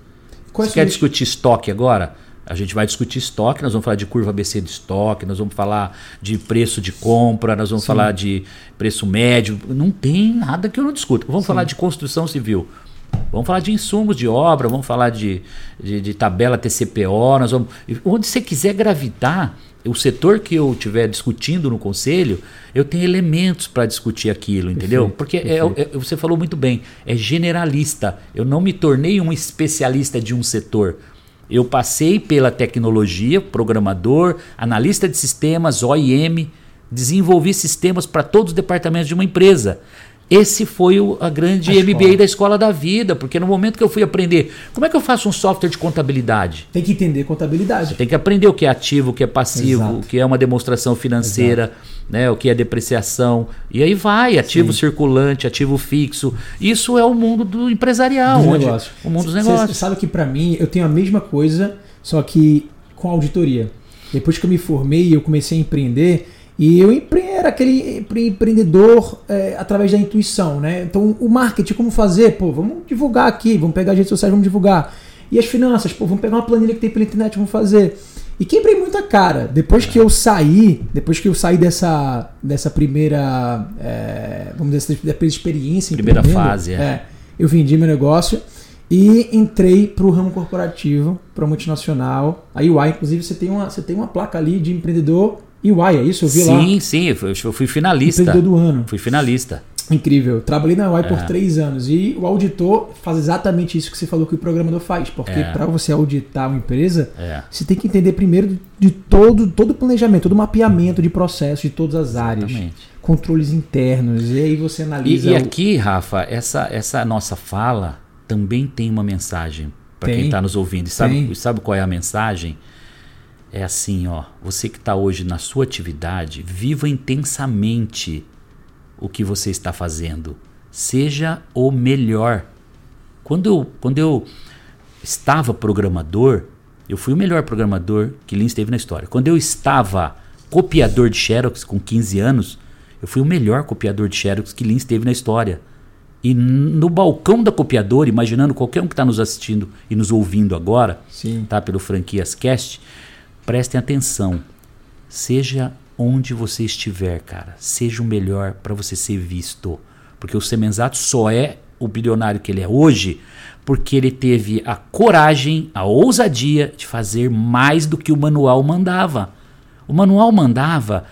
Qual você quer discutir estoque agora? A gente vai discutir estoque, nós vamos falar de curva ABC de estoque, nós vamos falar de preço de compra, nós vamos Sim. falar de preço médio. Não tem nada que eu não discuta. Vamos Sim. falar de construção civil. Vamos falar de insumos de obra, vamos falar de, de, de tabela TCPO, nós vamos. Onde você quiser gravitar, o setor que eu estiver discutindo no conselho, eu tenho elementos para discutir aquilo, entendeu? Porque. É, é, você falou muito bem, é generalista. Eu não me tornei um especialista de um setor. Eu passei pela tecnologia, programador, analista de sistemas, OIM, desenvolvi sistemas para todos os departamentos de uma empresa. Esse foi o, a grande a MBA escola. da escola da vida, porque no momento que eu fui aprender, como é que eu faço um software de contabilidade? Tem que entender contabilidade. Você tem que aprender o que é ativo, o que é passivo, Exato. o que é uma demonstração financeira, né, o que é depreciação. E aí vai, ativo Sim. circulante, ativo fixo. Isso é o mundo do empresarial, dos onde, negócios. o mundo dos negócios. Você sabe que para mim eu tenho a mesma coisa, só que com auditoria. Depois que eu me formei e eu comecei a empreender, e eu era aquele empreendedor é, através da intuição, né? Então, o marketing, como fazer? Pô, vamos divulgar aqui, vamos pegar as redes sociais, vamos divulgar. E as finanças, pô, vamos pegar uma planilha que tem pela internet, vamos fazer. E quebrei muita cara. Depois que eu saí, depois que eu saí dessa, dessa primeira, é, vamos dizer, dessa experiência. Primeira fase, é. é. Eu vendi meu negócio e entrei para o ramo corporativo, para multinacional. A UI, inclusive, você tem, uma, você tem uma placa ali de empreendedor UI, é isso? Eu vi sim, lá. Sim, sim, eu fui finalista. Empreendedor do ano. Fui finalista. Incrível. Trabalhei na UI é. por três anos e o auditor faz exatamente isso que você falou que o programador faz. Porque é. para você auditar uma empresa, é. você tem que entender primeiro de todo, todo o planejamento, todo o mapeamento de processos de todas as áreas. Exatamente. Controles internos. E aí você analisa. E, e aqui, Rafa, essa, essa nossa fala também tem uma mensagem para quem está nos ouvindo. E sabe, sabe qual é a mensagem? É assim, ó. Você que está hoje na sua atividade, viva intensamente o que você está fazendo. Seja o melhor. Quando eu, quando eu estava programador, eu fui o melhor programador que Lins teve na história. Quando eu estava copiador de Xerox com 15 anos, eu fui o melhor copiador de Xerox que Lins teve na história. E no balcão da copiadora, imaginando qualquer um que está nos assistindo e nos ouvindo agora, Sim. tá pelo Franquias Cast, prestem atenção. Seja onde você estiver, cara, seja o melhor para você ser visto. Porque o Semenzato só é o bilionário que ele é hoje porque ele teve a coragem, a ousadia de fazer mais do que o manual mandava. O manual mandava,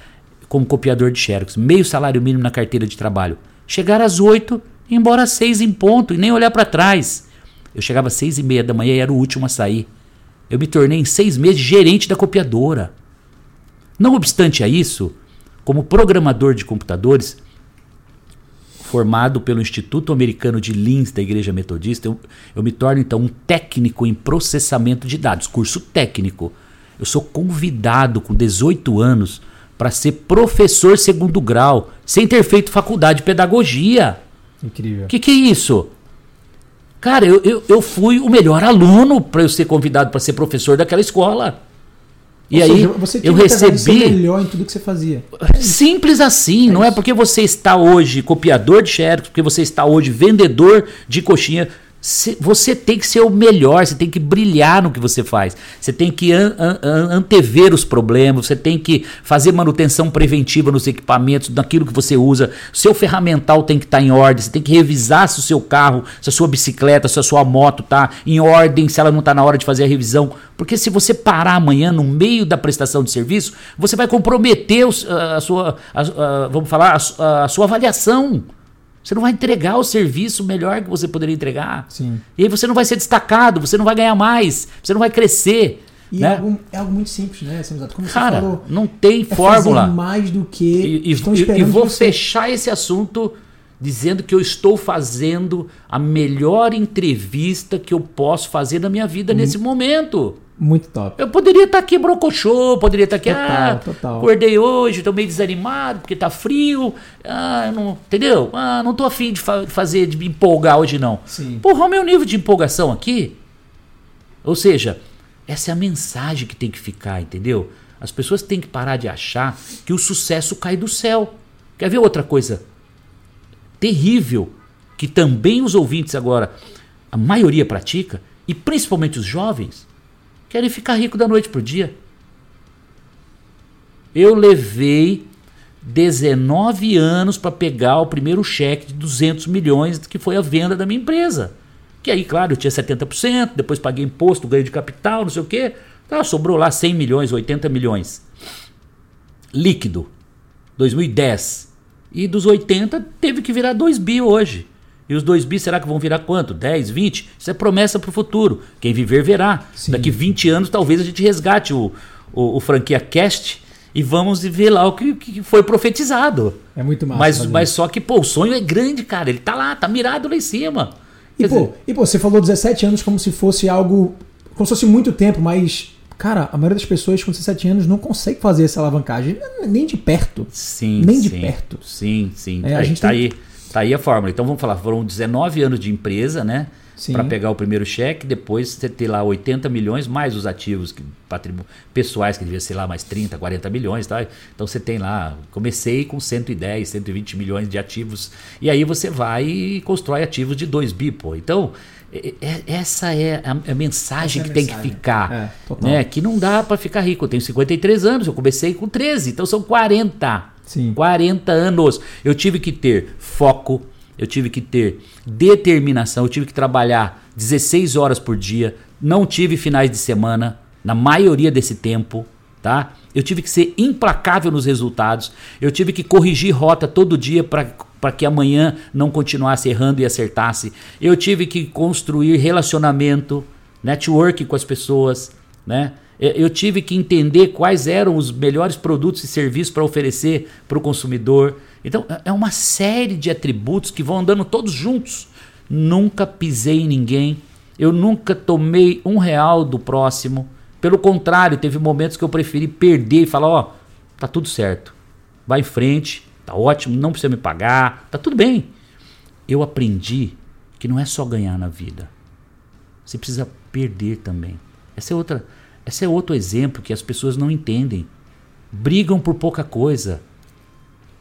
como copiador de Xerox, meio salário mínimo na carteira de trabalho. Chegar às oito, embora às seis em ponto e nem olhar para trás. Eu chegava às seis e meia da manhã e era o último a sair. Eu me tornei em seis meses gerente da copiadora. Não obstante a isso, como programador de computadores, formado pelo Instituto Americano de Lins da Igreja Metodista, eu, eu me torno então um técnico em processamento de dados, curso técnico. Eu sou convidado com 18 anos para ser professor segundo grau, sem ter feito faculdade de pedagogia. Incrível. O que, que é isso? Cara, eu, eu, eu fui o melhor aluno para eu ser convidado para ser professor daquela escola. E Ou aí seja, você eu recebi melhor em tudo que você fazia. Simples assim, é não é porque você está hoje copiador de xerox, porque você está hoje vendedor de coxinha. Você tem que ser o melhor, você tem que brilhar no que você faz. Você tem que an, an, antever os problemas, você tem que fazer manutenção preventiva nos equipamentos, naquilo que você usa. Seu ferramental tem que estar tá em ordem, você tem que revisar se o seu carro, se a sua bicicleta, se a sua moto está em ordem, se ela não está na hora de fazer a revisão. Porque se você parar amanhã no meio da prestação de serviço, você vai comprometer a sua, a, a, vamos falar, a, a sua avaliação. Você não vai entregar o serviço melhor que você poderia entregar. Sim. E aí você não vai ser destacado, você não vai ganhar mais, você não vai crescer. E né? é, algo, é algo muito simples, né, Como Cara, falou, não tem é fórmula. mais do que e, estão esperando. E vou você... fechar esse assunto dizendo que eu estou fazendo a melhor entrevista que eu posso fazer na minha vida hum. nesse momento. Muito top. Eu poderia estar aqui brocochô, poderia estar aqui, total, ah, total. acordei hoje, estou meio desanimado porque está frio, ah, não, entendeu? Ah, não estou afim de fa fazer, de me empolgar hoje não. Sim. Porra, o meu nível de empolgação aqui, ou seja, essa é a mensagem que tem que ficar, entendeu? As pessoas têm que parar de achar que o sucesso cai do céu. Quer ver outra coisa terrível que também os ouvintes agora, a maioria pratica, e principalmente os jovens? querem ficar rico da noite para o dia. Eu levei 19 anos para pegar o primeiro cheque de 200 milhões que foi a venda da minha empresa. Que aí, claro, eu tinha 70%, depois paguei imposto, ganho de capital, não sei o quê. Tá, sobrou lá 100 milhões, 80 milhões. Líquido. 2010. E dos 80 teve que virar 2 bi hoje. E os 2 bi será que vão virar quanto? 10, 20? Isso é promessa para o futuro. Quem viver verá. Sim. Daqui 20 anos talvez a gente resgate o, o, o franquia Cast e vamos ver lá o que, que foi profetizado. É muito massa. Mas, mas só que, pô, o sonho é grande, cara. Ele tá lá, tá mirado lá em cima. E, pô, dizer... e pô, você falou 17 anos como se fosse algo. Como se fosse muito tempo, mas. Cara, a maioria das pessoas com 17 anos não consegue fazer essa alavancagem nem de perto. Sim, nem sim, de perto. Sim, sim. É, a gente tá tem... aí Tá aí a fórmula. Então vamos falar, foram 19 anos de empresa, né? Para pegar o primeiro cheque, depois você ter lá 80 milhões, mais os ativos que, pessoais, que devia ser lá mais 30, 40 milhões. Tá? Então você tem lá, comecei com 110, 120 milhões de ativos, e aí você vai e constrói ativos de 2 bi, pô. Então, é, essa é a, mensagem essa que é tem que ficar. É, né? Que não dá para ficar rico. Eu tenho 53 anos, eu comecei com 13, então são 40. Sim. 40 anos. Eu tive que ter foco, eu tive que ter determinação, eu tive que trabalhar 16 horas por dia, não tive finais de semana, na maioria desse tempo, tá? Eu tive que ser implacável nos resultados, eu tive que corrigir rota todo dia para que amanhã não continuasse errando e acertasse. Eu tive que construir relacionamento, network com as pessoas, né? Eu tive que entender quais eram os melhores produtos e serviços para oferecer para o consumidor. Então, é, é uma série de atributos que vão andando todos juntos. Nunca pisei em ninguém, eu nunca tomei um real do próximo. Pelo contrário, teve momentos que eu preferi perder e falar: Ó, oh, tá tudo certo, vai em frente, tá ótimo, não precisa me pagar, tá tudo bem. Eu aprendi que não é só ganhar na vida, você precisa perder também. Essa é outra esse é outro exemplo que as pessoas não entendem. Brigam por pouca coisa.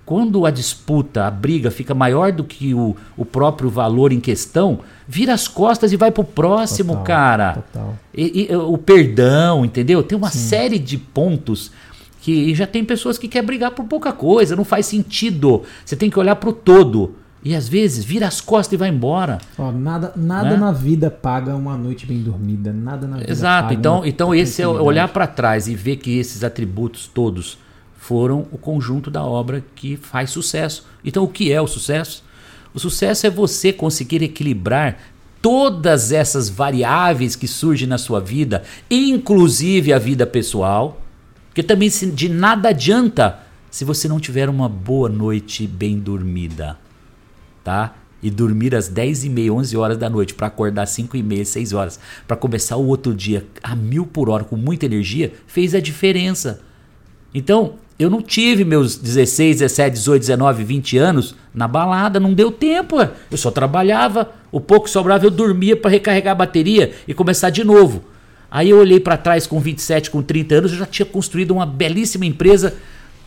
Quando a disputa, a briga fica maior do que o, o próprio valor em questão, vira as costas e vai pro próximo, total, cara. Total. E, e, o perdão, entendeu? Tem uma Sim. série de pontos que já tem pessoas que querem brigar por pouca coisa, não faz sentido. Você tem que olhar pro todo. E às vezes vira as costas e vai embora. Ó, nada nada né? na vida paga uma noite bem dormida. Nada na vida Exato. então, então esse é olhar para trás e ver que esses atributos todos foram o conjunto da obra que faz sucesso. Então, o que é o sucesso? O sucesso é você conseguir equilibrar todas essas variáveis que surgem na sua vida, inclusive a vida pessoal, porque também de nada adianta se você não tiver uma boa noite bem dormida tá? E dormir às 10 e meia, 11 horas da noite para acordar às 5 e meia, 6 horas, para começar o outro dia a mil por hora com muita energia, fez a diferença. Então, eu não tive meus 16, 17, 18, 19, 20 anos na balada, não deu tempo. Eu só trabalhava, o pouco que sobrava eu dormia para recarregar a bateria e começar de novo. Aí eu olhei para trás com 27, com 30 anos, eu já tinha construído uma belíssima empresa.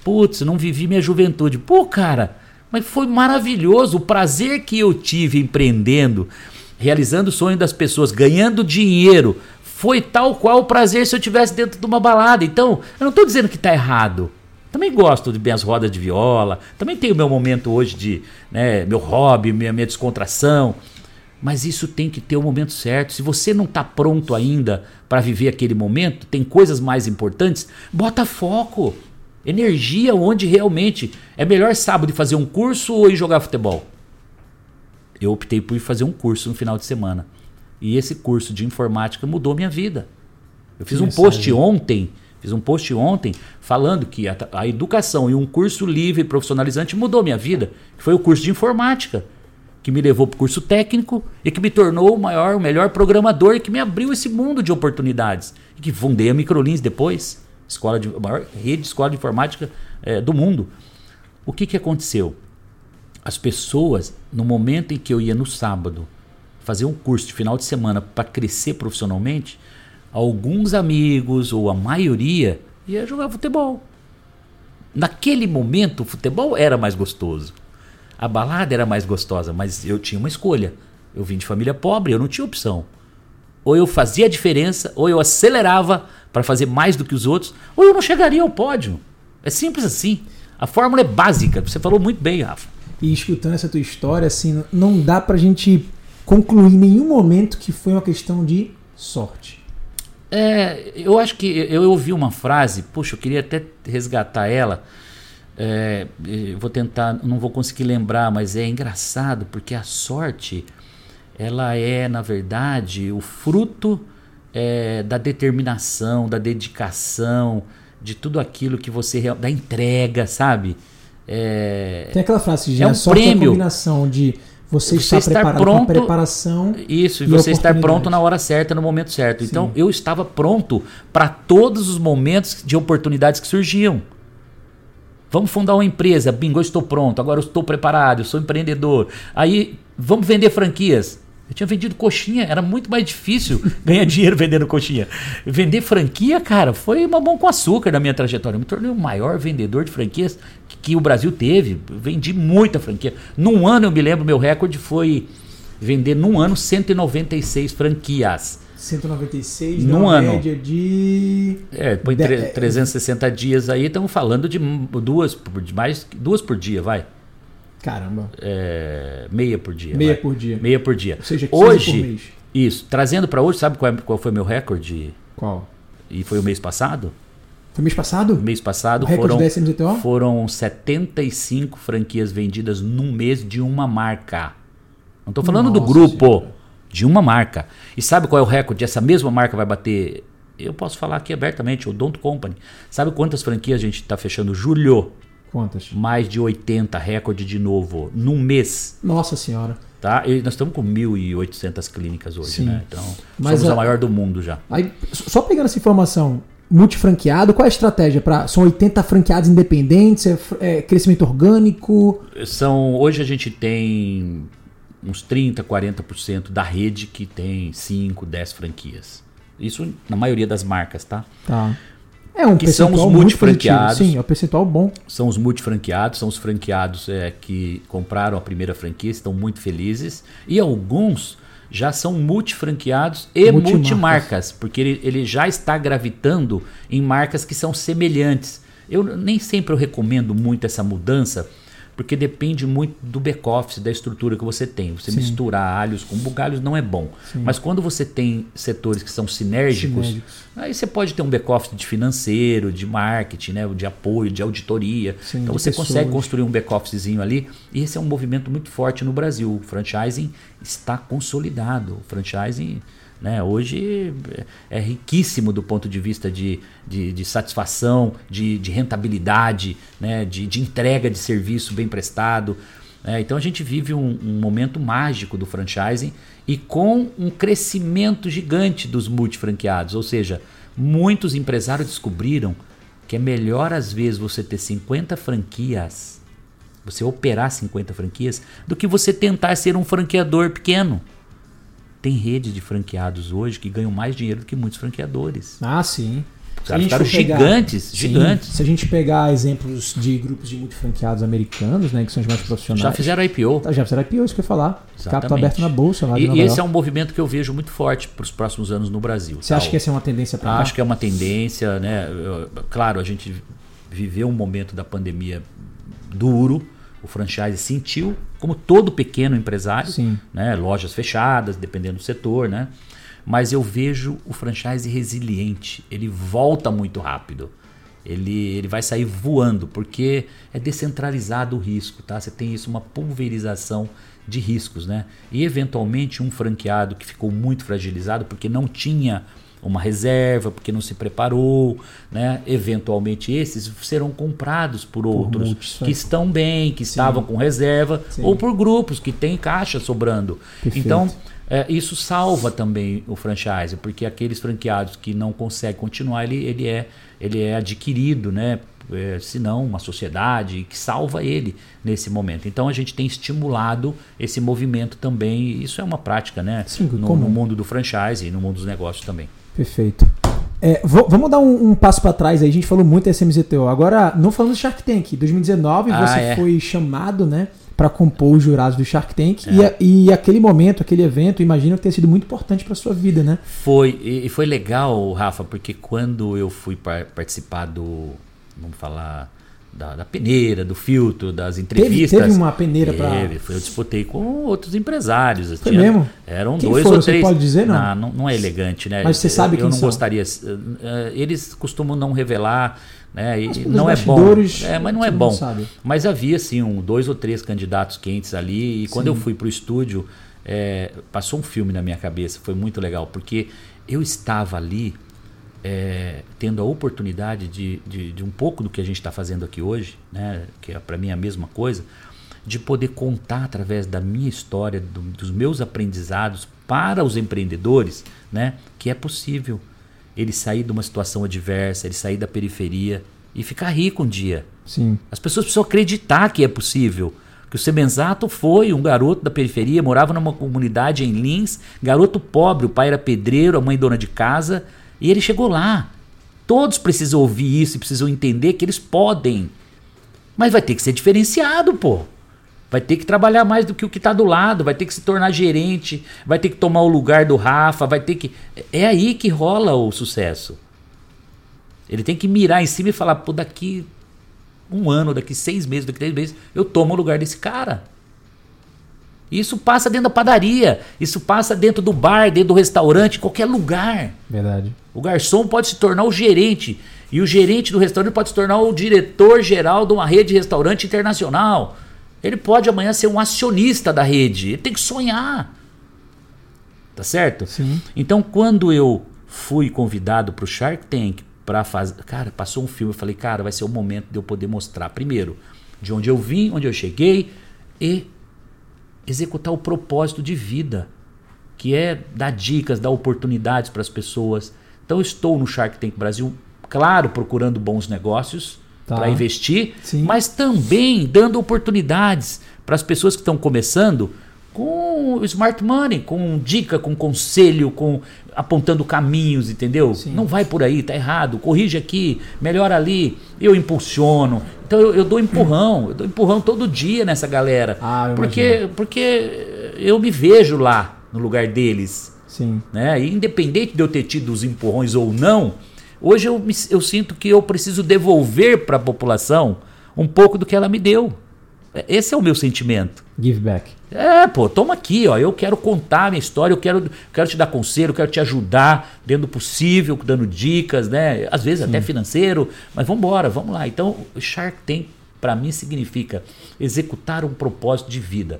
Putz, não vivi minha juventude. Pô, cara, mas foi maravilhoso o prazer que eu tive empreendendo realizando o sonho das pessoas, ganhando dinheiro, foi tal qual o prazer se eu tivesse dentro de uma balada. Então, eu não estou dizendo que está errado. Também gosto de minhas rodas de viola, também tenho meu momento hoje de né, meu hobby, minha, minha descontração. Mas isso tem que ter o momento certo. Se você não está pronto ainda para viver aquele momento, tem coisas mais importantes, bota foco, energia onde realmente é melhor sábado fazer um curso ou ir jogar futebol. Eu optei por ir fazer um curso no final de semana. E esse curso de informática mudou minha vida. Eu fiz um post ontem, fiz um post ontem falando que a, a educação e um curso livre profissionalizante mudou minha vida, foi o curso de informática que me levou para o curso técnico e que me tornou o maior, o melhor programador e que me abriu esse mundo de oportunidades. E que fundei a Microlins depois, escola de, maior rede de escola de informática é, do mundo. O que, que aconteceu? As pessoas, no momento em que eu ia no sábado fazer um curso de final de semana para crescer profissionalmente, alguns amigos ou a maioria ia jogar futebol. Naquele momento, o futebol era mais gostoso. A balada era mais gostosa, mas eu tinha uma escolha. Eu vim de família pobre, eu não tinha opção. Ou eu fazia a diferença, ou eu acelerava para fazer mais do que os outros, ou eu não chegaria ao pódio. É simples assim. A fórmula é básica. Você falou muito bem, Rafa. E escutando essa tua história, assim, não dá pra gente concluir em nenhum momento que foi uma questão de sorte. É, eu acho que eu ouvi uma frase, puxa, eu queria até resgatar ela é, vou tentar, não vou conseguir lembrar, mas é engraçado porque a sorte ela é na verdade o fruto é, da determinação, da dedicação, de tudo aquilo que você da entrega, sabe? É, Tem aquela frase de é um sorte prêmio. É a combinação de você, você estar, estar pronto, preparação isso, e você estar pronto na hora certa, no momento certo. Sim. Então eu estava pronto para todos os momentos de oportunidades que surgiam. Vamos fundar uma empresa. Bingo, eu estou pronto, agora eu estou preparado, eu sou empreendedor. Aí, vamos vender franquias. Eu tinha vendido coxinha, era muito mais difícil ganhar dinheiro vendendo coxinha. Vender franquia, cara, foi uma mão com açúcar na minha trajetória. Eu me tornei o maior vendedor de franquias que, o Brasil teve. Vendi muita franquia. Num ano, eu me lembro, meu recorde foi vender num ano 196 franquias. 196, num ano. média de. É, põe de... 360 dias aí, estamos falando de duas por, de mais duas por dia, vai. Caramba. É, meia por dia. Meia vai. por dia. Meia por dia. Ou seja, hoje, por mês. Isso. Trazendo para hoje, sabe qual, é, qual foi meu recorde? Qual? E foi o mês passado? Foi mês passado? Mês passado o foram, da foram 75 franquias vendidas num mês de uma marca. Não estou falando Nossa do grupo. Senhora de uma marca. E sabe qual é o recorde? Essa mesma marca vai bater. Eu posso falar aqui abertamente, o Don't Company. Sabe quantas franquias a gente está fechando? Julho. Quantas? Mais de 80, recorde de novo, num mês. Nossa Senhora. Tá? E nós estamos com 1.800 clínicas hoje, Sim. né? Então, Mas somos a, a maior do mundo já. Aí, só pegando essa informação, multifranqueado, qual é a estratégia para são 80 franqueados independentes, é, é, crescimento orgânico? São hoje a gente tem uns 30, 40% da rede que tem 5, 10 franquias. Isso na maioria das marcas, tá? Tá. É um que são os multifranqueados. Sim, é um percentual bom. São os multifranqueados, são os franqueados é, que compraram a primeira franquia, estão muito felizes. E alguns já são multifranqueados e multimarcas, multimarcas porque ele, ele já está gravitando em marcas que são semelhantes. Eu nem sempre eu recomendo muito essa mudança, porque depende muito do back-office, da estrutura que você tem. Você Sim. misturar alhos com bugalhos não é bom. Sim. Mas quando você tem setores que são sinérgicos, sinérgicos. aí você pode ter um back-office de financeiro, de marketing, né, de apoio, de auditoria. Sim, então você pessoas. consegue construir um back-officezinho ali. E esse é um movimento muito forte no Brasil. O franchising está consolidado. O franchising né? Hoje é riquíssimo do ponto de vista de, de, de satisfação, de, de rentabilidade, né? de, de entrega de serviço bem prestado. É, então a gente vive um, um, momento mágico do franchising e com um crescimento gigante dos multifranqueados. Ou seja, muitos empresários descobriram que é melhor às vezes você ter 50 franquias, você operar 50 franquias, do que você tentar ser um franqueador pequeno. Tem rede de franqueados hoje que ganham mais dinheiro do que muitos franqueadores. Ah, sim. caras ficaram gigantes, pegar, gigantes. Sim, se a gente pegar exemplos de grupos de multifranqueados americanos, né, que são os mais profissionais. Já fizeram IPO. Tá, já fizeram IPO, isso que eu ia falar. Exatamente. Capital aberto na bolsa lá E, e esse é um movimento que eu vejo muito forte para os próximos anos no Brasil. Você tal. acha que essa é uma tendência para Acho que é uma tendência, né? Claro, a gente viveu um momento da pandemia duro, o franchise sentiu, como todo pequeno empresário, Sim. né? lojas fechadas, dependendo do setor, né? mas eu vejo o franchise resiliente, ele volta muito rápido. Ele, ele vai sair voando, porque é descentralizado o risco, tá? Você tem isso, uma pulverização de riscos, né? E eventualmente um franqueado que ficou muito fragilizado porque não tinha uma reserva, porque não se preparou, né? Eventualmente esses serão comprados por, por outros muitos, que estão bem, que Sim. estavam com reserva, Sim. ou por grupos que têm caixa sobrando. Perfeito. Então, é, isso salva também o franchise, porque aqueles franqueados que não conseguem continuar, ele, ele, é, ele é adquirido, né? É, se não uma sociedade que salva ele nesse momento. Então a gente tem estimulado esse movimento também. Isso é uma prática, né? Sim, no, no mundo do franchise e no mundo dos negócios também. Perfeito. É, vou, vamos dar um, um passo para trás aí. A gente falou muito SMZTO. Agora, não falando do Shark Tank. 2019 ah, você é. foi chamado, né? para compor os jurados do Shark Tank. É. E, e, aquele momento, aquele evento, imagino que tenha sido muito importante para sua vida, né? Foi, e foi legal, Rafa, porque quando eu fui par participar do, vamos falar, da, da, peneira, do filtro, das entrevistas. Teve, teve uma peneira para. Eu disputei com outros empresários. Foi Tinha, mesmo? Eram quem dois foram? ou três. Você pode dizer, não? Não, não, não é elegante, né? Mas você sabe eu, quem Eu não são. gostaria. Eh, eles costumam não revelar. Né? E não é bom. É, mas não é bom. Não mas havia assim um, dois ou três candidatos quentes ali. E quando Sim. eu fui para o estúdio, é, passou um filme na minha cabeça. Foi muito legal, porque eu estava ali é, tendo a oportunidade de, de, de, um pouco do que a gente está fazendo aqui hoje, né? que é, para mim é a mesma coisa, de poder contar através da minha história, do, dos meus aprendizados para os empreendedores, né? que é possível ele sair de uma situação adversa, ele sair da periferia e ficar rico um dia. Sim. As pessoas precisam acreditar que é possível. Que o Semenzato foi um garoto da periferia, morava numa comunidade em Lins, garoto pobre, o pai era pedreiro, a mãe dona de casa, e ele chegou lá. Todos precisam ouvir isso e precisam entender que eles podem. Mas vai ter que ser diferenciado, pô. Vai ter que trabalhar mais do que o que está do lado, vai ter que se tornar gerente, vai ter que tomar o lugar do Rafa, vai ter que. É aí que rola o sucesso. Ele tem que mirar em cima e falar, pô, daqui um ano, daqui seis meses, daqui três meses, eu tomo o lugar desse cara. Isso passa dentro da padaria, isso passa dentro do bar, dentro do restaurante, qualquer lugar. Verdade. O garçom pode se tornar o gerente. E o gerente do restaurante pode se tornar o diretor geral de uma rede de restaurante internacional. Ele pode amanhã ser um acionista da rede. Ele tem que sonhar. Tá certo? Sim. Então, quando eu fui convidado para o Shark Tank para fazer. Cara, passou um filme. Eu falei, cara, vai ser o momento de eu poder mostrar, primeiro, de onde eu vim, onde eu cheguei e executar o propósito de vida, que é dar dicas, dar oportunidades para as pessoas. Então, eu estou no Shark Tank Brasil, claro, procurando bons negócios tá. para investir, Sim. mas também dando oportunidades para as pessoas que estão começando com smart money, com dica, com conselho, com apontando caminhos, entendeu? Sim. Não vai por aí, tá errado, corrige aqui, melhora ali, eu impulsiono. Então eu, eu dou empurrão, eu dou empurrão todo dia nessa galera. Ah, porque, porque eu me vejo lá no lugar deles. Sim. Né? E independente de eu ter tido os empurrões ou não, Hoje eu, me, eu sinto que eu preciso devolver para a população um pouco do que ela me deu. É, esse é o meu sentimento. Give back. É, pô, toma aqui, ó. Eu quero contar a minha história, eu quero, quero te dar conselho, eu quero te ajudar dentro do possível, dando dicas, né? Às vezes Sim. até financeiro, mas vamos embora, vamos lá. Então, Shark Tank para mim significa executar um propósito de vida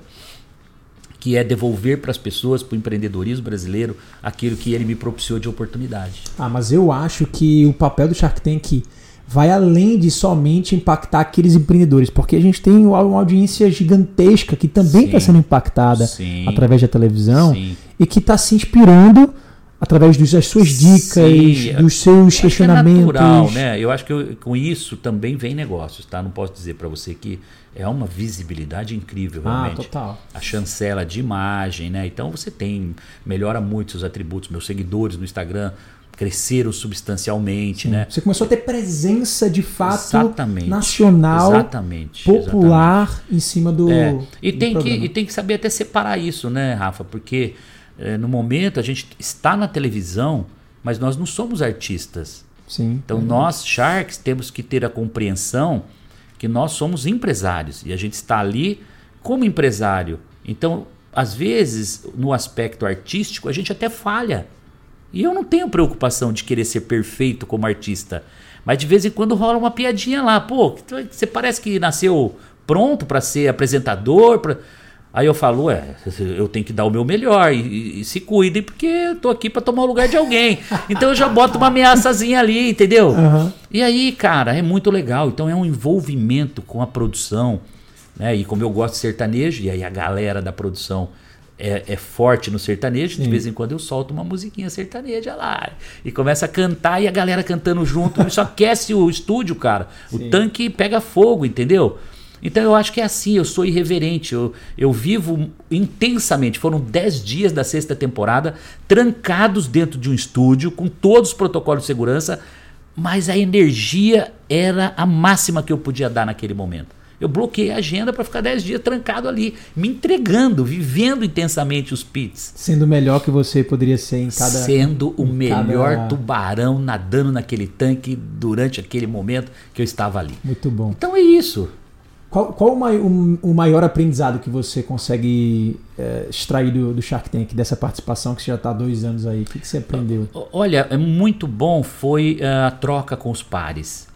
que é devolver para as pessoas, para o empreendedorismo brasileiro, aquilo que ele me propiciou de oportunidade. Ah, mas eu acho que o papel do Shark Tank vai além de somente impactar aqueles empreendedores, porque a gente tem uma audiência gigantesca que também está sendo impactada sim, através da televisão sim. e que está se inspirando através das suas dicas, sim, dos seus questionamentos. É natural, né? Eu acho que eu, com isso também vem negócios, tá? Não posso dizer para você que é uma visibilidade incrível, ah, realmente. Ah, total. A chancela de imagem, né? Então você tem, melhora muito seus atributos. Meus seguidores no Instagram cresceram substancialmente, Sim. né? Você começou a ter presença de fato exatamente, nacional, exatamente, popular exatamente. em cima do. É. E, do tem que, e tem que saber até separar isso, né, Rafa? Porque é, no momento a gente está na televisão, mas nós não somos artistas. Sim. Então nós, Sharks, temos que ter a compreensão que nós somos empresários e a gente está ali como empresário. Então, às vezes, no aspecto artístico, a gente até falha. E eu não tenho preocupação de querer ser perfeito como artista. Mas de vez em quando rola uma piadinha lá. Pô, você parece que nasceu pronto para ser apresentador. Pra... Aí eu falo, é, eu tenho que dar o meu melhor e, e se cuidem porque eu tô aqui para tomar o lugar de alguém. Então eu já boto uma ameaçazinha ali, entendeu? Uhum. E aí, cara, é muito legal. Então é um envolvimento com a produção, né? E como eu gosto de sertanejo, e aí a galera da produção é, é, forte no sertanejo, Sim. de vez em quando eu solto uma musiquinha sertaneja lá. E começa a cantar e a galera cantando junto. Isso aquece o estúdio, cara. Sim. O tanque pega fogo, entendeu? Então eu acho que é assim, eu sou irreverente, eu, eu vivo intensamente. Foram 10 dias da sexta temporada, trancados dentro de um estúdio, com todos os protocolos de segurança, mas a energia era a máxima que eu podia dar naquele momento. Eu bloqueei a agenda para ficar 10 dias trancado ali, me entregando, vivendo intensamente os pits. Sendo o melhor que você poderia ser em cada. Sendo o melhor cada... tubarão nadando naquele tanque durante aquele momento que eu estava ali. Muito bom. Então é isso. Qual, qual o, o, maior aprendizado que você consegue é, extrair do, do, Shark Tank, dessa participação que você já está há dois anos aí? O que, que você aprendeu? Olha, é muito bom foi eh, a troca com os pares.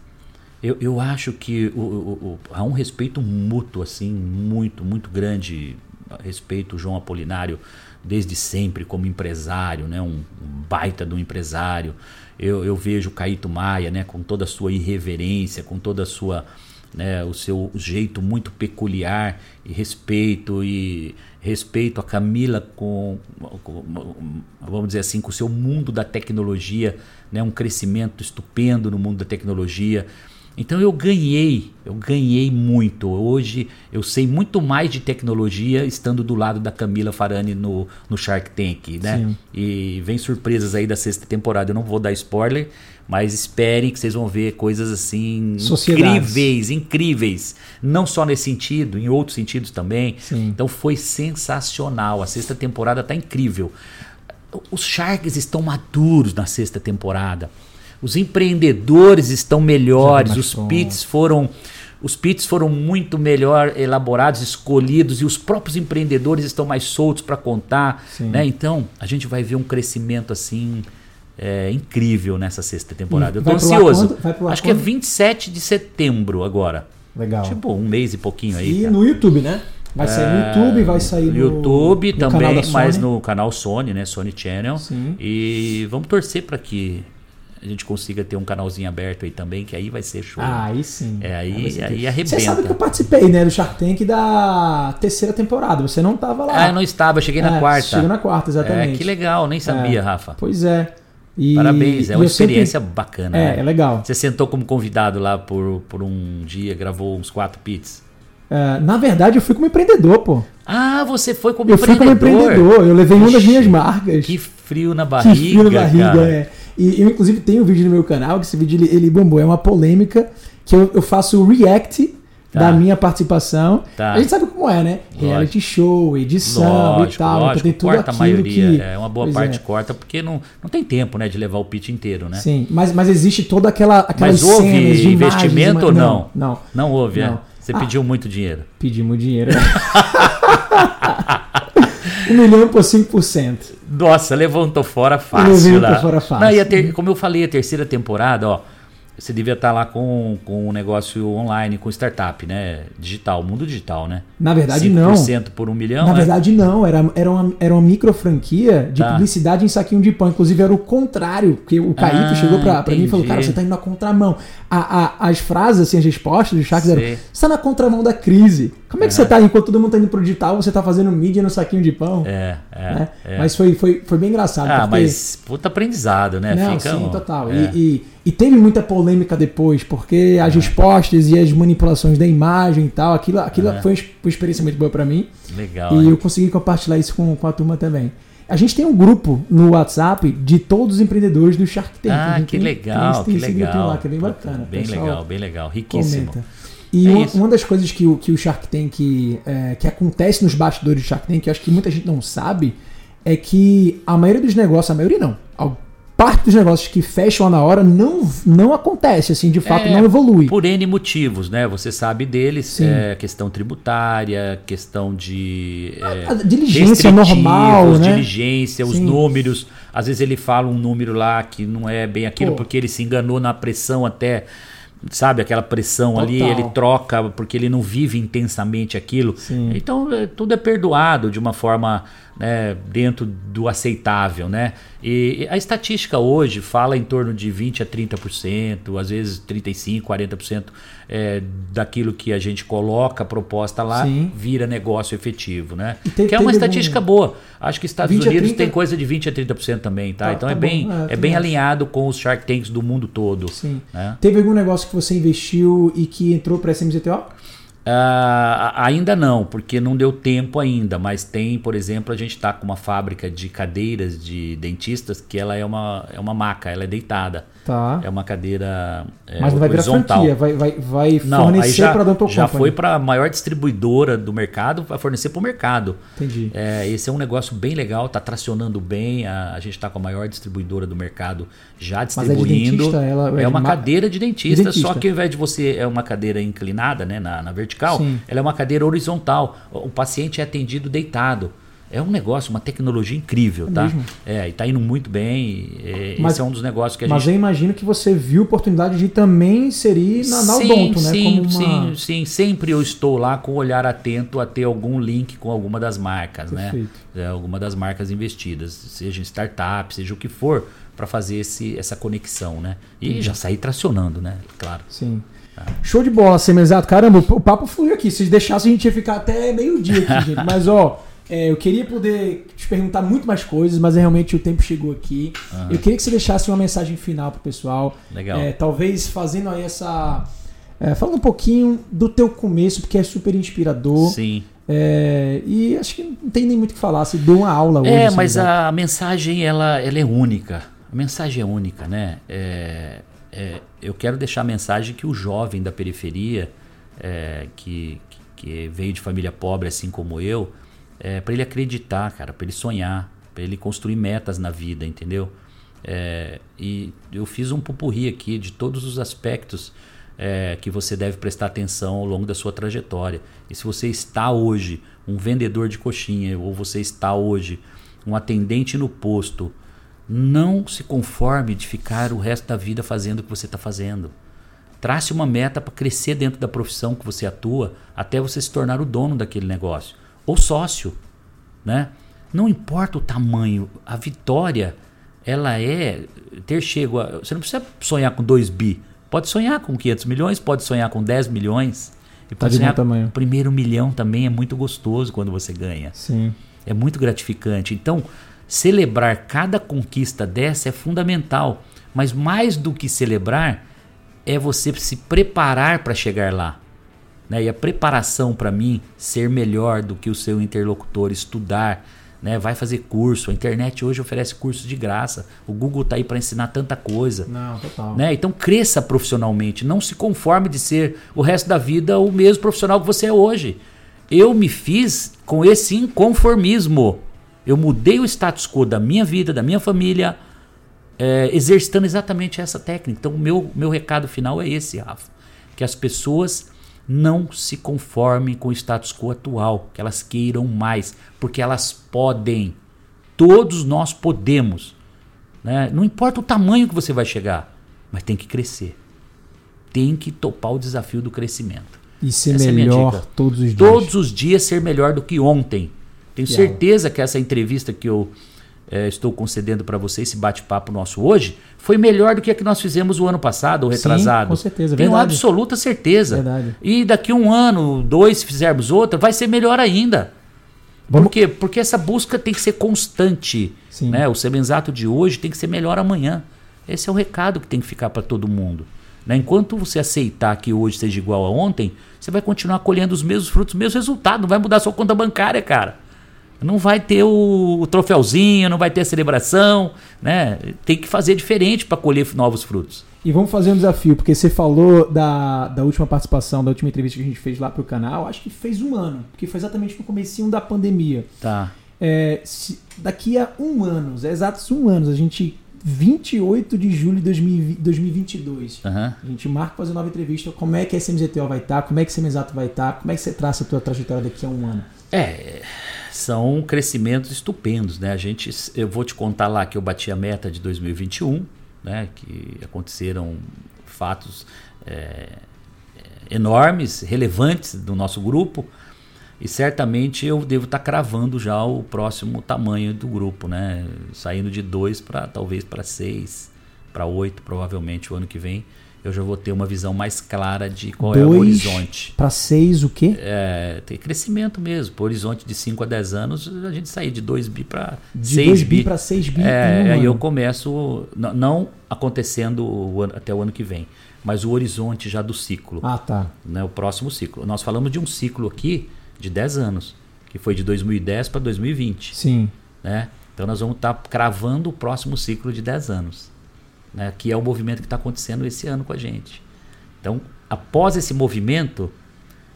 Eu, eu acho que o, o, o, há um respeito mútuo, assim, muito, muito grande. Respeito o João Apolinário desde sempre como empresário, né? um, baita do um empresário. Eu, eu vejo o Caíto Maia né? com toda a sua irreverência, com toda a sua. Né, o seu jeito muito peculiar e respeito e respeito a Camila com, com, vamos dizer assim com o seu mundo da tecnologia né, um crescimento estupendo no mundo da tecnologia então eu ganhei, eu ganhei muito. Hoje eu sei muito mais de tecnologia estando do lado da Camila Farani no, no Shark Tank, né? Sim. E vem surpresas aí da sexta temporada. Eu não vou dar spoiler, mas esperem que vocês vão ver coisas assim incríveis, incríveis. Não só nesse sentido, em outros sentidos também. Sim. Então foi sensacional. A sexta temporada está incrível. Os Sharks estão maduros na sexta temporada. Os empreendedores estão melhores, os pits foram os pits foram muito melhor elaborados, escolhidos e os próprios empreendedores estão mais soltos para contar, né? Então a gente vai ver um crescimento assim é, incrível nessa sexta temporada. Eu tô ansioso. Acho que é 27 de setembro agora. Legal. Tipo um mês e pouquinho aí. E cara. no YouTube, né? Vai sair no é, YouTube, vai sair no YouTube no também, mas no canal Sony, né? Sony Channel. Sim. E vamos torcer para que a gente consiga ter um canalzinho aberto aí também, que aí vai ser show. Ah, aí sim. É, aí, aí, aí arrebenta. Você sabe que eu participei, né, do Shark Tank da terceira temporada. Você não estava lá. Ah, eu não estava, cheguei na é, quarta. Chegou na quarta, exatamente. É, que legal, nem sabia, é, Rafa. Pois é. E, Parabéns, é uma experiência sempre... bacana. É, né? é legal. Você sentou como convidado lá por, por um dia, gravou uns quatro pits. Uh, na verdade, eu fui como empreendedor, pô. Ah, você foi como eu empreendedor? Eu fui como empreendedor. Eu levei Ixi, uma das minhas marcas. Que frio na barriga, Que frio na barriga, cara. é. E eu, inclusive, tenho um vídeo no meu canal, que esse vídeo ele, ele bombou. É uma polêmica que eu, eu faço react Tá. da minha participação. Tá. A gente sabe como é, né? Lógico. Reality show, edição lógico, e tal. Lógico, então tem tudo corta a maioria. Que... É uma boa pois parte é. corta, porque não, não tem tempo, né, de levar o pitch inteiro, né? Sim, mas, mas existe toda aquela aquelas mas houve cenas de investimento imagens, ou não? Não. Não houve, não. É? Você ah, pediu muito dinheiro. Pedimos dinheiro. um milhão por 5%. Nossa, levantou fora fácil. Levantou fora fácil. Não, ter, como eu falei, a terceira temporada, ó você devia estar lá com, com um negócio online, com startup, né? Digital, mundo digital, né? Na verdade, 5% não. 5% por um milhão? Na é? verdade, não. Era, era, uma, era uma micro franquia de tá. publicidade em saquinho de pão. Inclusive, era o contrário. Porque o Caíto ah, chegou pra, pra mim e falou: Cara, você tá indo na contramão. A, a, as frases, assim, as respostas do Sharks eram: Você tá na contramão da crise. Como é que você tá, enquanto todo mundo tá indo pro digital, você tá fazendo mídia no saquinho de pão? É, é. Né? é. Mas foi, foi, foi bem engraçado. Ah, porque... mas puta aprendizado, né? Não, Fica sim, um... total. É. E, e, e, teve muita polêmica depois, porque as é. respostas e as manipulações da imagem e tal, aquilo, aquilo é. foi uma experiência muito boa para mim. Legal. E eu consegui compartilhar isso com, com a turma também. A gente tem um grupo no WhatsApp de todos os empreendedores do Shark Tank. Ah, que tem, legal, que legal. Lá, que é bem bacana. Bem legal, bem legal, riquíssimo. Comenta. E é uma, uma, das coisas que o, que o Shark Tank é, que acontece nos bastidores do Shark Tank, que eu acho que muita gente não sabe, é que a maioria dos negócios, a maioria não, parte dos negócios que fecham na hora não, não acontece, assim, de fato, é, não evolui. Por N motivos, né? Você sabe deles, é, questão tributária, questão de. É, a, diligência normal, né? Diligência, Sim. os números. Às vezes ele fala um número lá que não é bem aquilo, Pô. porque ele se enganou na pressão até sabe aquela pressão Total. ali ele troca porque ele não vive intensamente aquilo Sim. então é, tudo é perdoado de uma forma né, dentro do aceitável, né? E a estatística hoje fala em torno de 20 a 30%, às vezes 35, 40% é, daquilo que a gente coloca a proposta lá Sim. vira negócio efetivo, né? Tem, que é uma estatística algum... boa. Acho que Estados Unidos 30... tem coisa de 20 a 30% também, tá? tá então tá é bem, é, é bem alinhado com os Shark Tanks do mundo todo. Sim. Né? Teve algum negócio que você investiu e que entrou para essa MZTO? Uh, ainda não, porque não deu tempo ainda, mas tem, por exemplo, a gente está com uma fábrica de cadeiras de dentistas que ela é uma, é uma maca, ela é deitada. Tá. É uma cadeira é, Mas não vai horizontal. virar franquia, vai, vai, vai não, fornecer para a Dental Já foi para a maior distribuidora do mercado, vai fornecer para o mercado. Entendi. É, esse é um negócio bem legal, está tracionando bem, a, a gente está com a maior distribuidora do mercado já distribuindo. Mas é, de dentista, ela é, é uma ma... cadeira de dentista, de dentista, só que ao invés de você é uma cadeira inclinada, né, na, na vertical, Sim. ela é uma cadeira horizontal. O paciente é atendido deitado. É um negócio, uma tecnologia incrível, é tá? Mesmo? É, e tá indo muito bem. É, mas, esse é um dos negócios que a mas gente. Mas eu imagino que você viu a oportunidade de também inserir na, na sim, Odonto, né? Sim, uma... sim, sim. Sempre eu estou lá com o olhar atento a ter algum link com alguma das marcas, né? Perfeito. né? É, alguma das marcas investidas, seja em startup, seja o que for, para fazer esse, essa conexão, né? E já sair tracionando, né? Claro. Sim. Tá. Show de bola, Semenzato. Caramba, o papo fluiu aqui. Se deixasse, a gente ia ficar até meio-dia aqui, gente. Mas, ó. É, eu queria poder te perguntar muito mais coisas, mas realmente o tempo chegou aqui. Uhum. Eu queria que você deixasse uma mensagem final pro pessoal. Legal. É, talvez fazendo aí essa. É, falando um pouquinho do teu começo, porque é super inspirador. Sim. É, e acho que não tem nem muito o que falar. Você deu uma aula hoje. É, mas a mensagem ela, ela é única. A mensagem é única, né? É, é, eu quero deixar a mensagem que o jovem da periferia, é, que, que veio de família pobre assim como eu, é, para ele acreditar, cara, para ele sonhar, para ele construir metas na vida, entendeu? É, e eu fiz um pupurri aqui de todos os aspectos é, que você deve prestar atenção ao longo da sua trajetória. E se você está hoje um vendedor de coxinha ou você está hoje um atendente no posto, não se conforme de ficar o resto da vida fazendo o que você está fazendo. Trace uma meta para crescer dentro da profissão que você atua até você se tornar o dono daquele negócio ou sócio, né? Não importa o tamanho, a vitória ela é ter chego a, você não precisa sonhar com 2 bi, pode sonhar com 500 milhões, pode sonhar com 10 milhões e pode tá sonhar tamanho. o primeiro milhão também é muito gostoso quando você ganha. Sim. É muito gratificante. Então, celebrar cada conquista dessa é fundamental, mas mais do que celebrar é você se preparar para chegar lá. Né? E a preparação para mim ser melhor do que o seu interlocutor, estudar, né? vai fazer curso. A internet hoje oferece curso de graça. O Google está aí para ensinar tanta coisa. Não, total. Né? Então cresça profissionalmente. Não se conforme de ser o resto da vida o mesmo profissional que você é hoje. Eu me fiz com esse inconformismo. Eu mudei o status quo da minha vida, da minha família, é, exercitando exatamente essa técnica. Então, o meu, meu recado final é esse, Rafa. Que as pessoas não se conformem com o status quo atual, que elas queiram mais, porque elas podem. Todos nós podemos. Né? Não importa o tamanho que você vai chegar, mas tem que crescer. Tem que topar o desafio do crescimento. E ser essa é melhor é todos os dias. Todos os dias ser melhor do que ontem. Tenho certeza que essa entrevista que eu é, estou concedendo para você, esse bate-papo nosso hoje, foi melhor do que a que nós fizemos o ano passado, ou retrasado. Sim, com certeza, Tenho verdade. absoluta certeza. Verdade. E daqui um ano, dois, se fizermos outra, vai ser melhor ainda. Vamos... Por quê? Porque essa busca tem que ser constante. Sim. Né? O semenzato de hoje tem que ser melhor amanhã. Esse é o recado que tem que ficar para todo mundo. Né? Enquanto você aceitar que hoje seja igual a ontem, você vai continuar colhendo os mesmos frutos, os mesmos resultados. Não vai mudar sua conta bancária, cara. Não vai ter o, o troféuzinho, não vai ter a celebração, né? Tem que fazer diferente para colher novos frutos. E vamos fazer um desafio, porque você falou da, da última participação, da última entrevista que a gente fez lá pro canal, acho que fez um ano, porque foi exatamente no comecinho da pandemia. Tá. É, se, daqui a um ano, é exatos um ano, a gente 28 de julho de 2022. Uhum. A gente marca fazer nova entrevista. Como é que a SMZTO vai estar? Tá? Como é que a Semenzato vai estar? Tá? Como é que você traça a tua trajetória daqui a um ano? É, são crescimentos estupendos, né? A gente, eu vou te contar lá que eu bati a meta de 2021, né? Que aconteceram fatos é, enormes, relevantes do nosso grupo. E certamente eu devo estar tá cravando já o próximo tamanho do grupo, né? Saindo de 2 para talvez para 6, para 8, provavelmente o ano que vem. Eu já vou ter uma visão mais clara de qual dois é o horizonte. Para 6 o quê? É, tem crescimento mesmo. Por horizonte de 5 a 10 anos, a gente sair de 2 bi para 6 bi. para 6 bi. É, aí eu começo, não acontecendo até o ano que vem, mas o horizonte já do ciclo. Ah, tá. Né, o próximo ciclo. Nós falamos de um ciclo aqui de 10 anos, que foi de 2010 para 2020. Sim. Né? Então nós vamos estar tá cravando o próximo ciclo de 10 anos, né? que é o movimento que está acontecendo esse ano com a gente. Então, após esse movimento,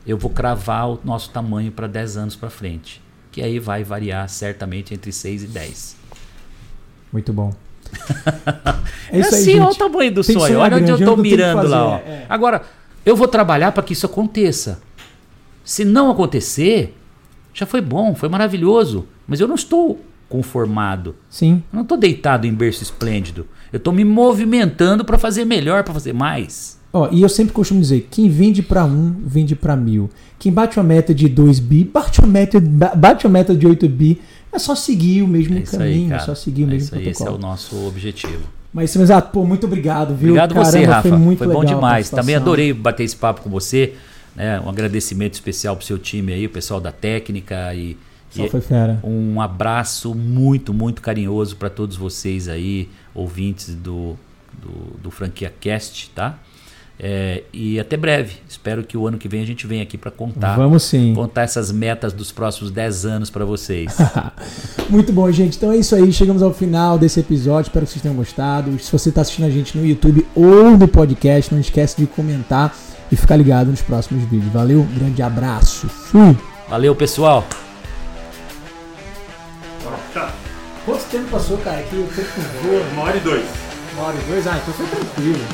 eu vou cravar o nosso tamanho para 10 anos para frente, que aí vai variar certamente entre 6 e 10. Muito bom. é, isso assim, olha o tamanho do sonho. Olha onde eu estou mirando lá. É. Agora, eu vou trabalhar para que isso aconteça. Se não acontecer, já foi bom, foi maravilhoso. Mas eu não estou conformado. Sim. Eu não estou deitado em berço esplêndido. Eu estou me movimentando para fazer melhor, para fazer mais. Ó, e eu sempre costumo dizer, quem vende para um, vende para mil. Quem bate uma meta de 2 bi, bate uma meta, bate uma meta de 8 bi. É só seguir o mesmo é caminho, aí, é só seguir o é mesmo protocolo. Esse é o nosso objetivo. Mas, exato, pô, muito obrigado, viu? Obrigado Caramba, você, Rafa. Foi, muito foi bom demais. Também adorei bater esse papo com você. Né? Um agradecimento especial para o seu time aí, o pessoal da técnica e, e foi fera. um abraço muito, muito carinhoso para todos vocês aí, ouvintes do, do, do Franquia Cast, tá? É, e até breve. Espero que o ano que vem a gente venha aqui para contar. Vamos sim. Contar essas metas dos próximos 10 anos para vocês. Muito bom, gente. Então é isso aí. Chegamos ao final desse episódio. Espero que vocês tenham gostado. Se você está assistindo a gente no YouTube ou no podcast, não esquece de comentar e ficar ligado nos próximos vídeos. Valeu, um grande abraço. Fui. Valeu, pessoal. Quanto tempo passou, cara? Aqui o tempo voa. Uma hora e dois. Uma hora e dois? Ah, então foi tranquilo.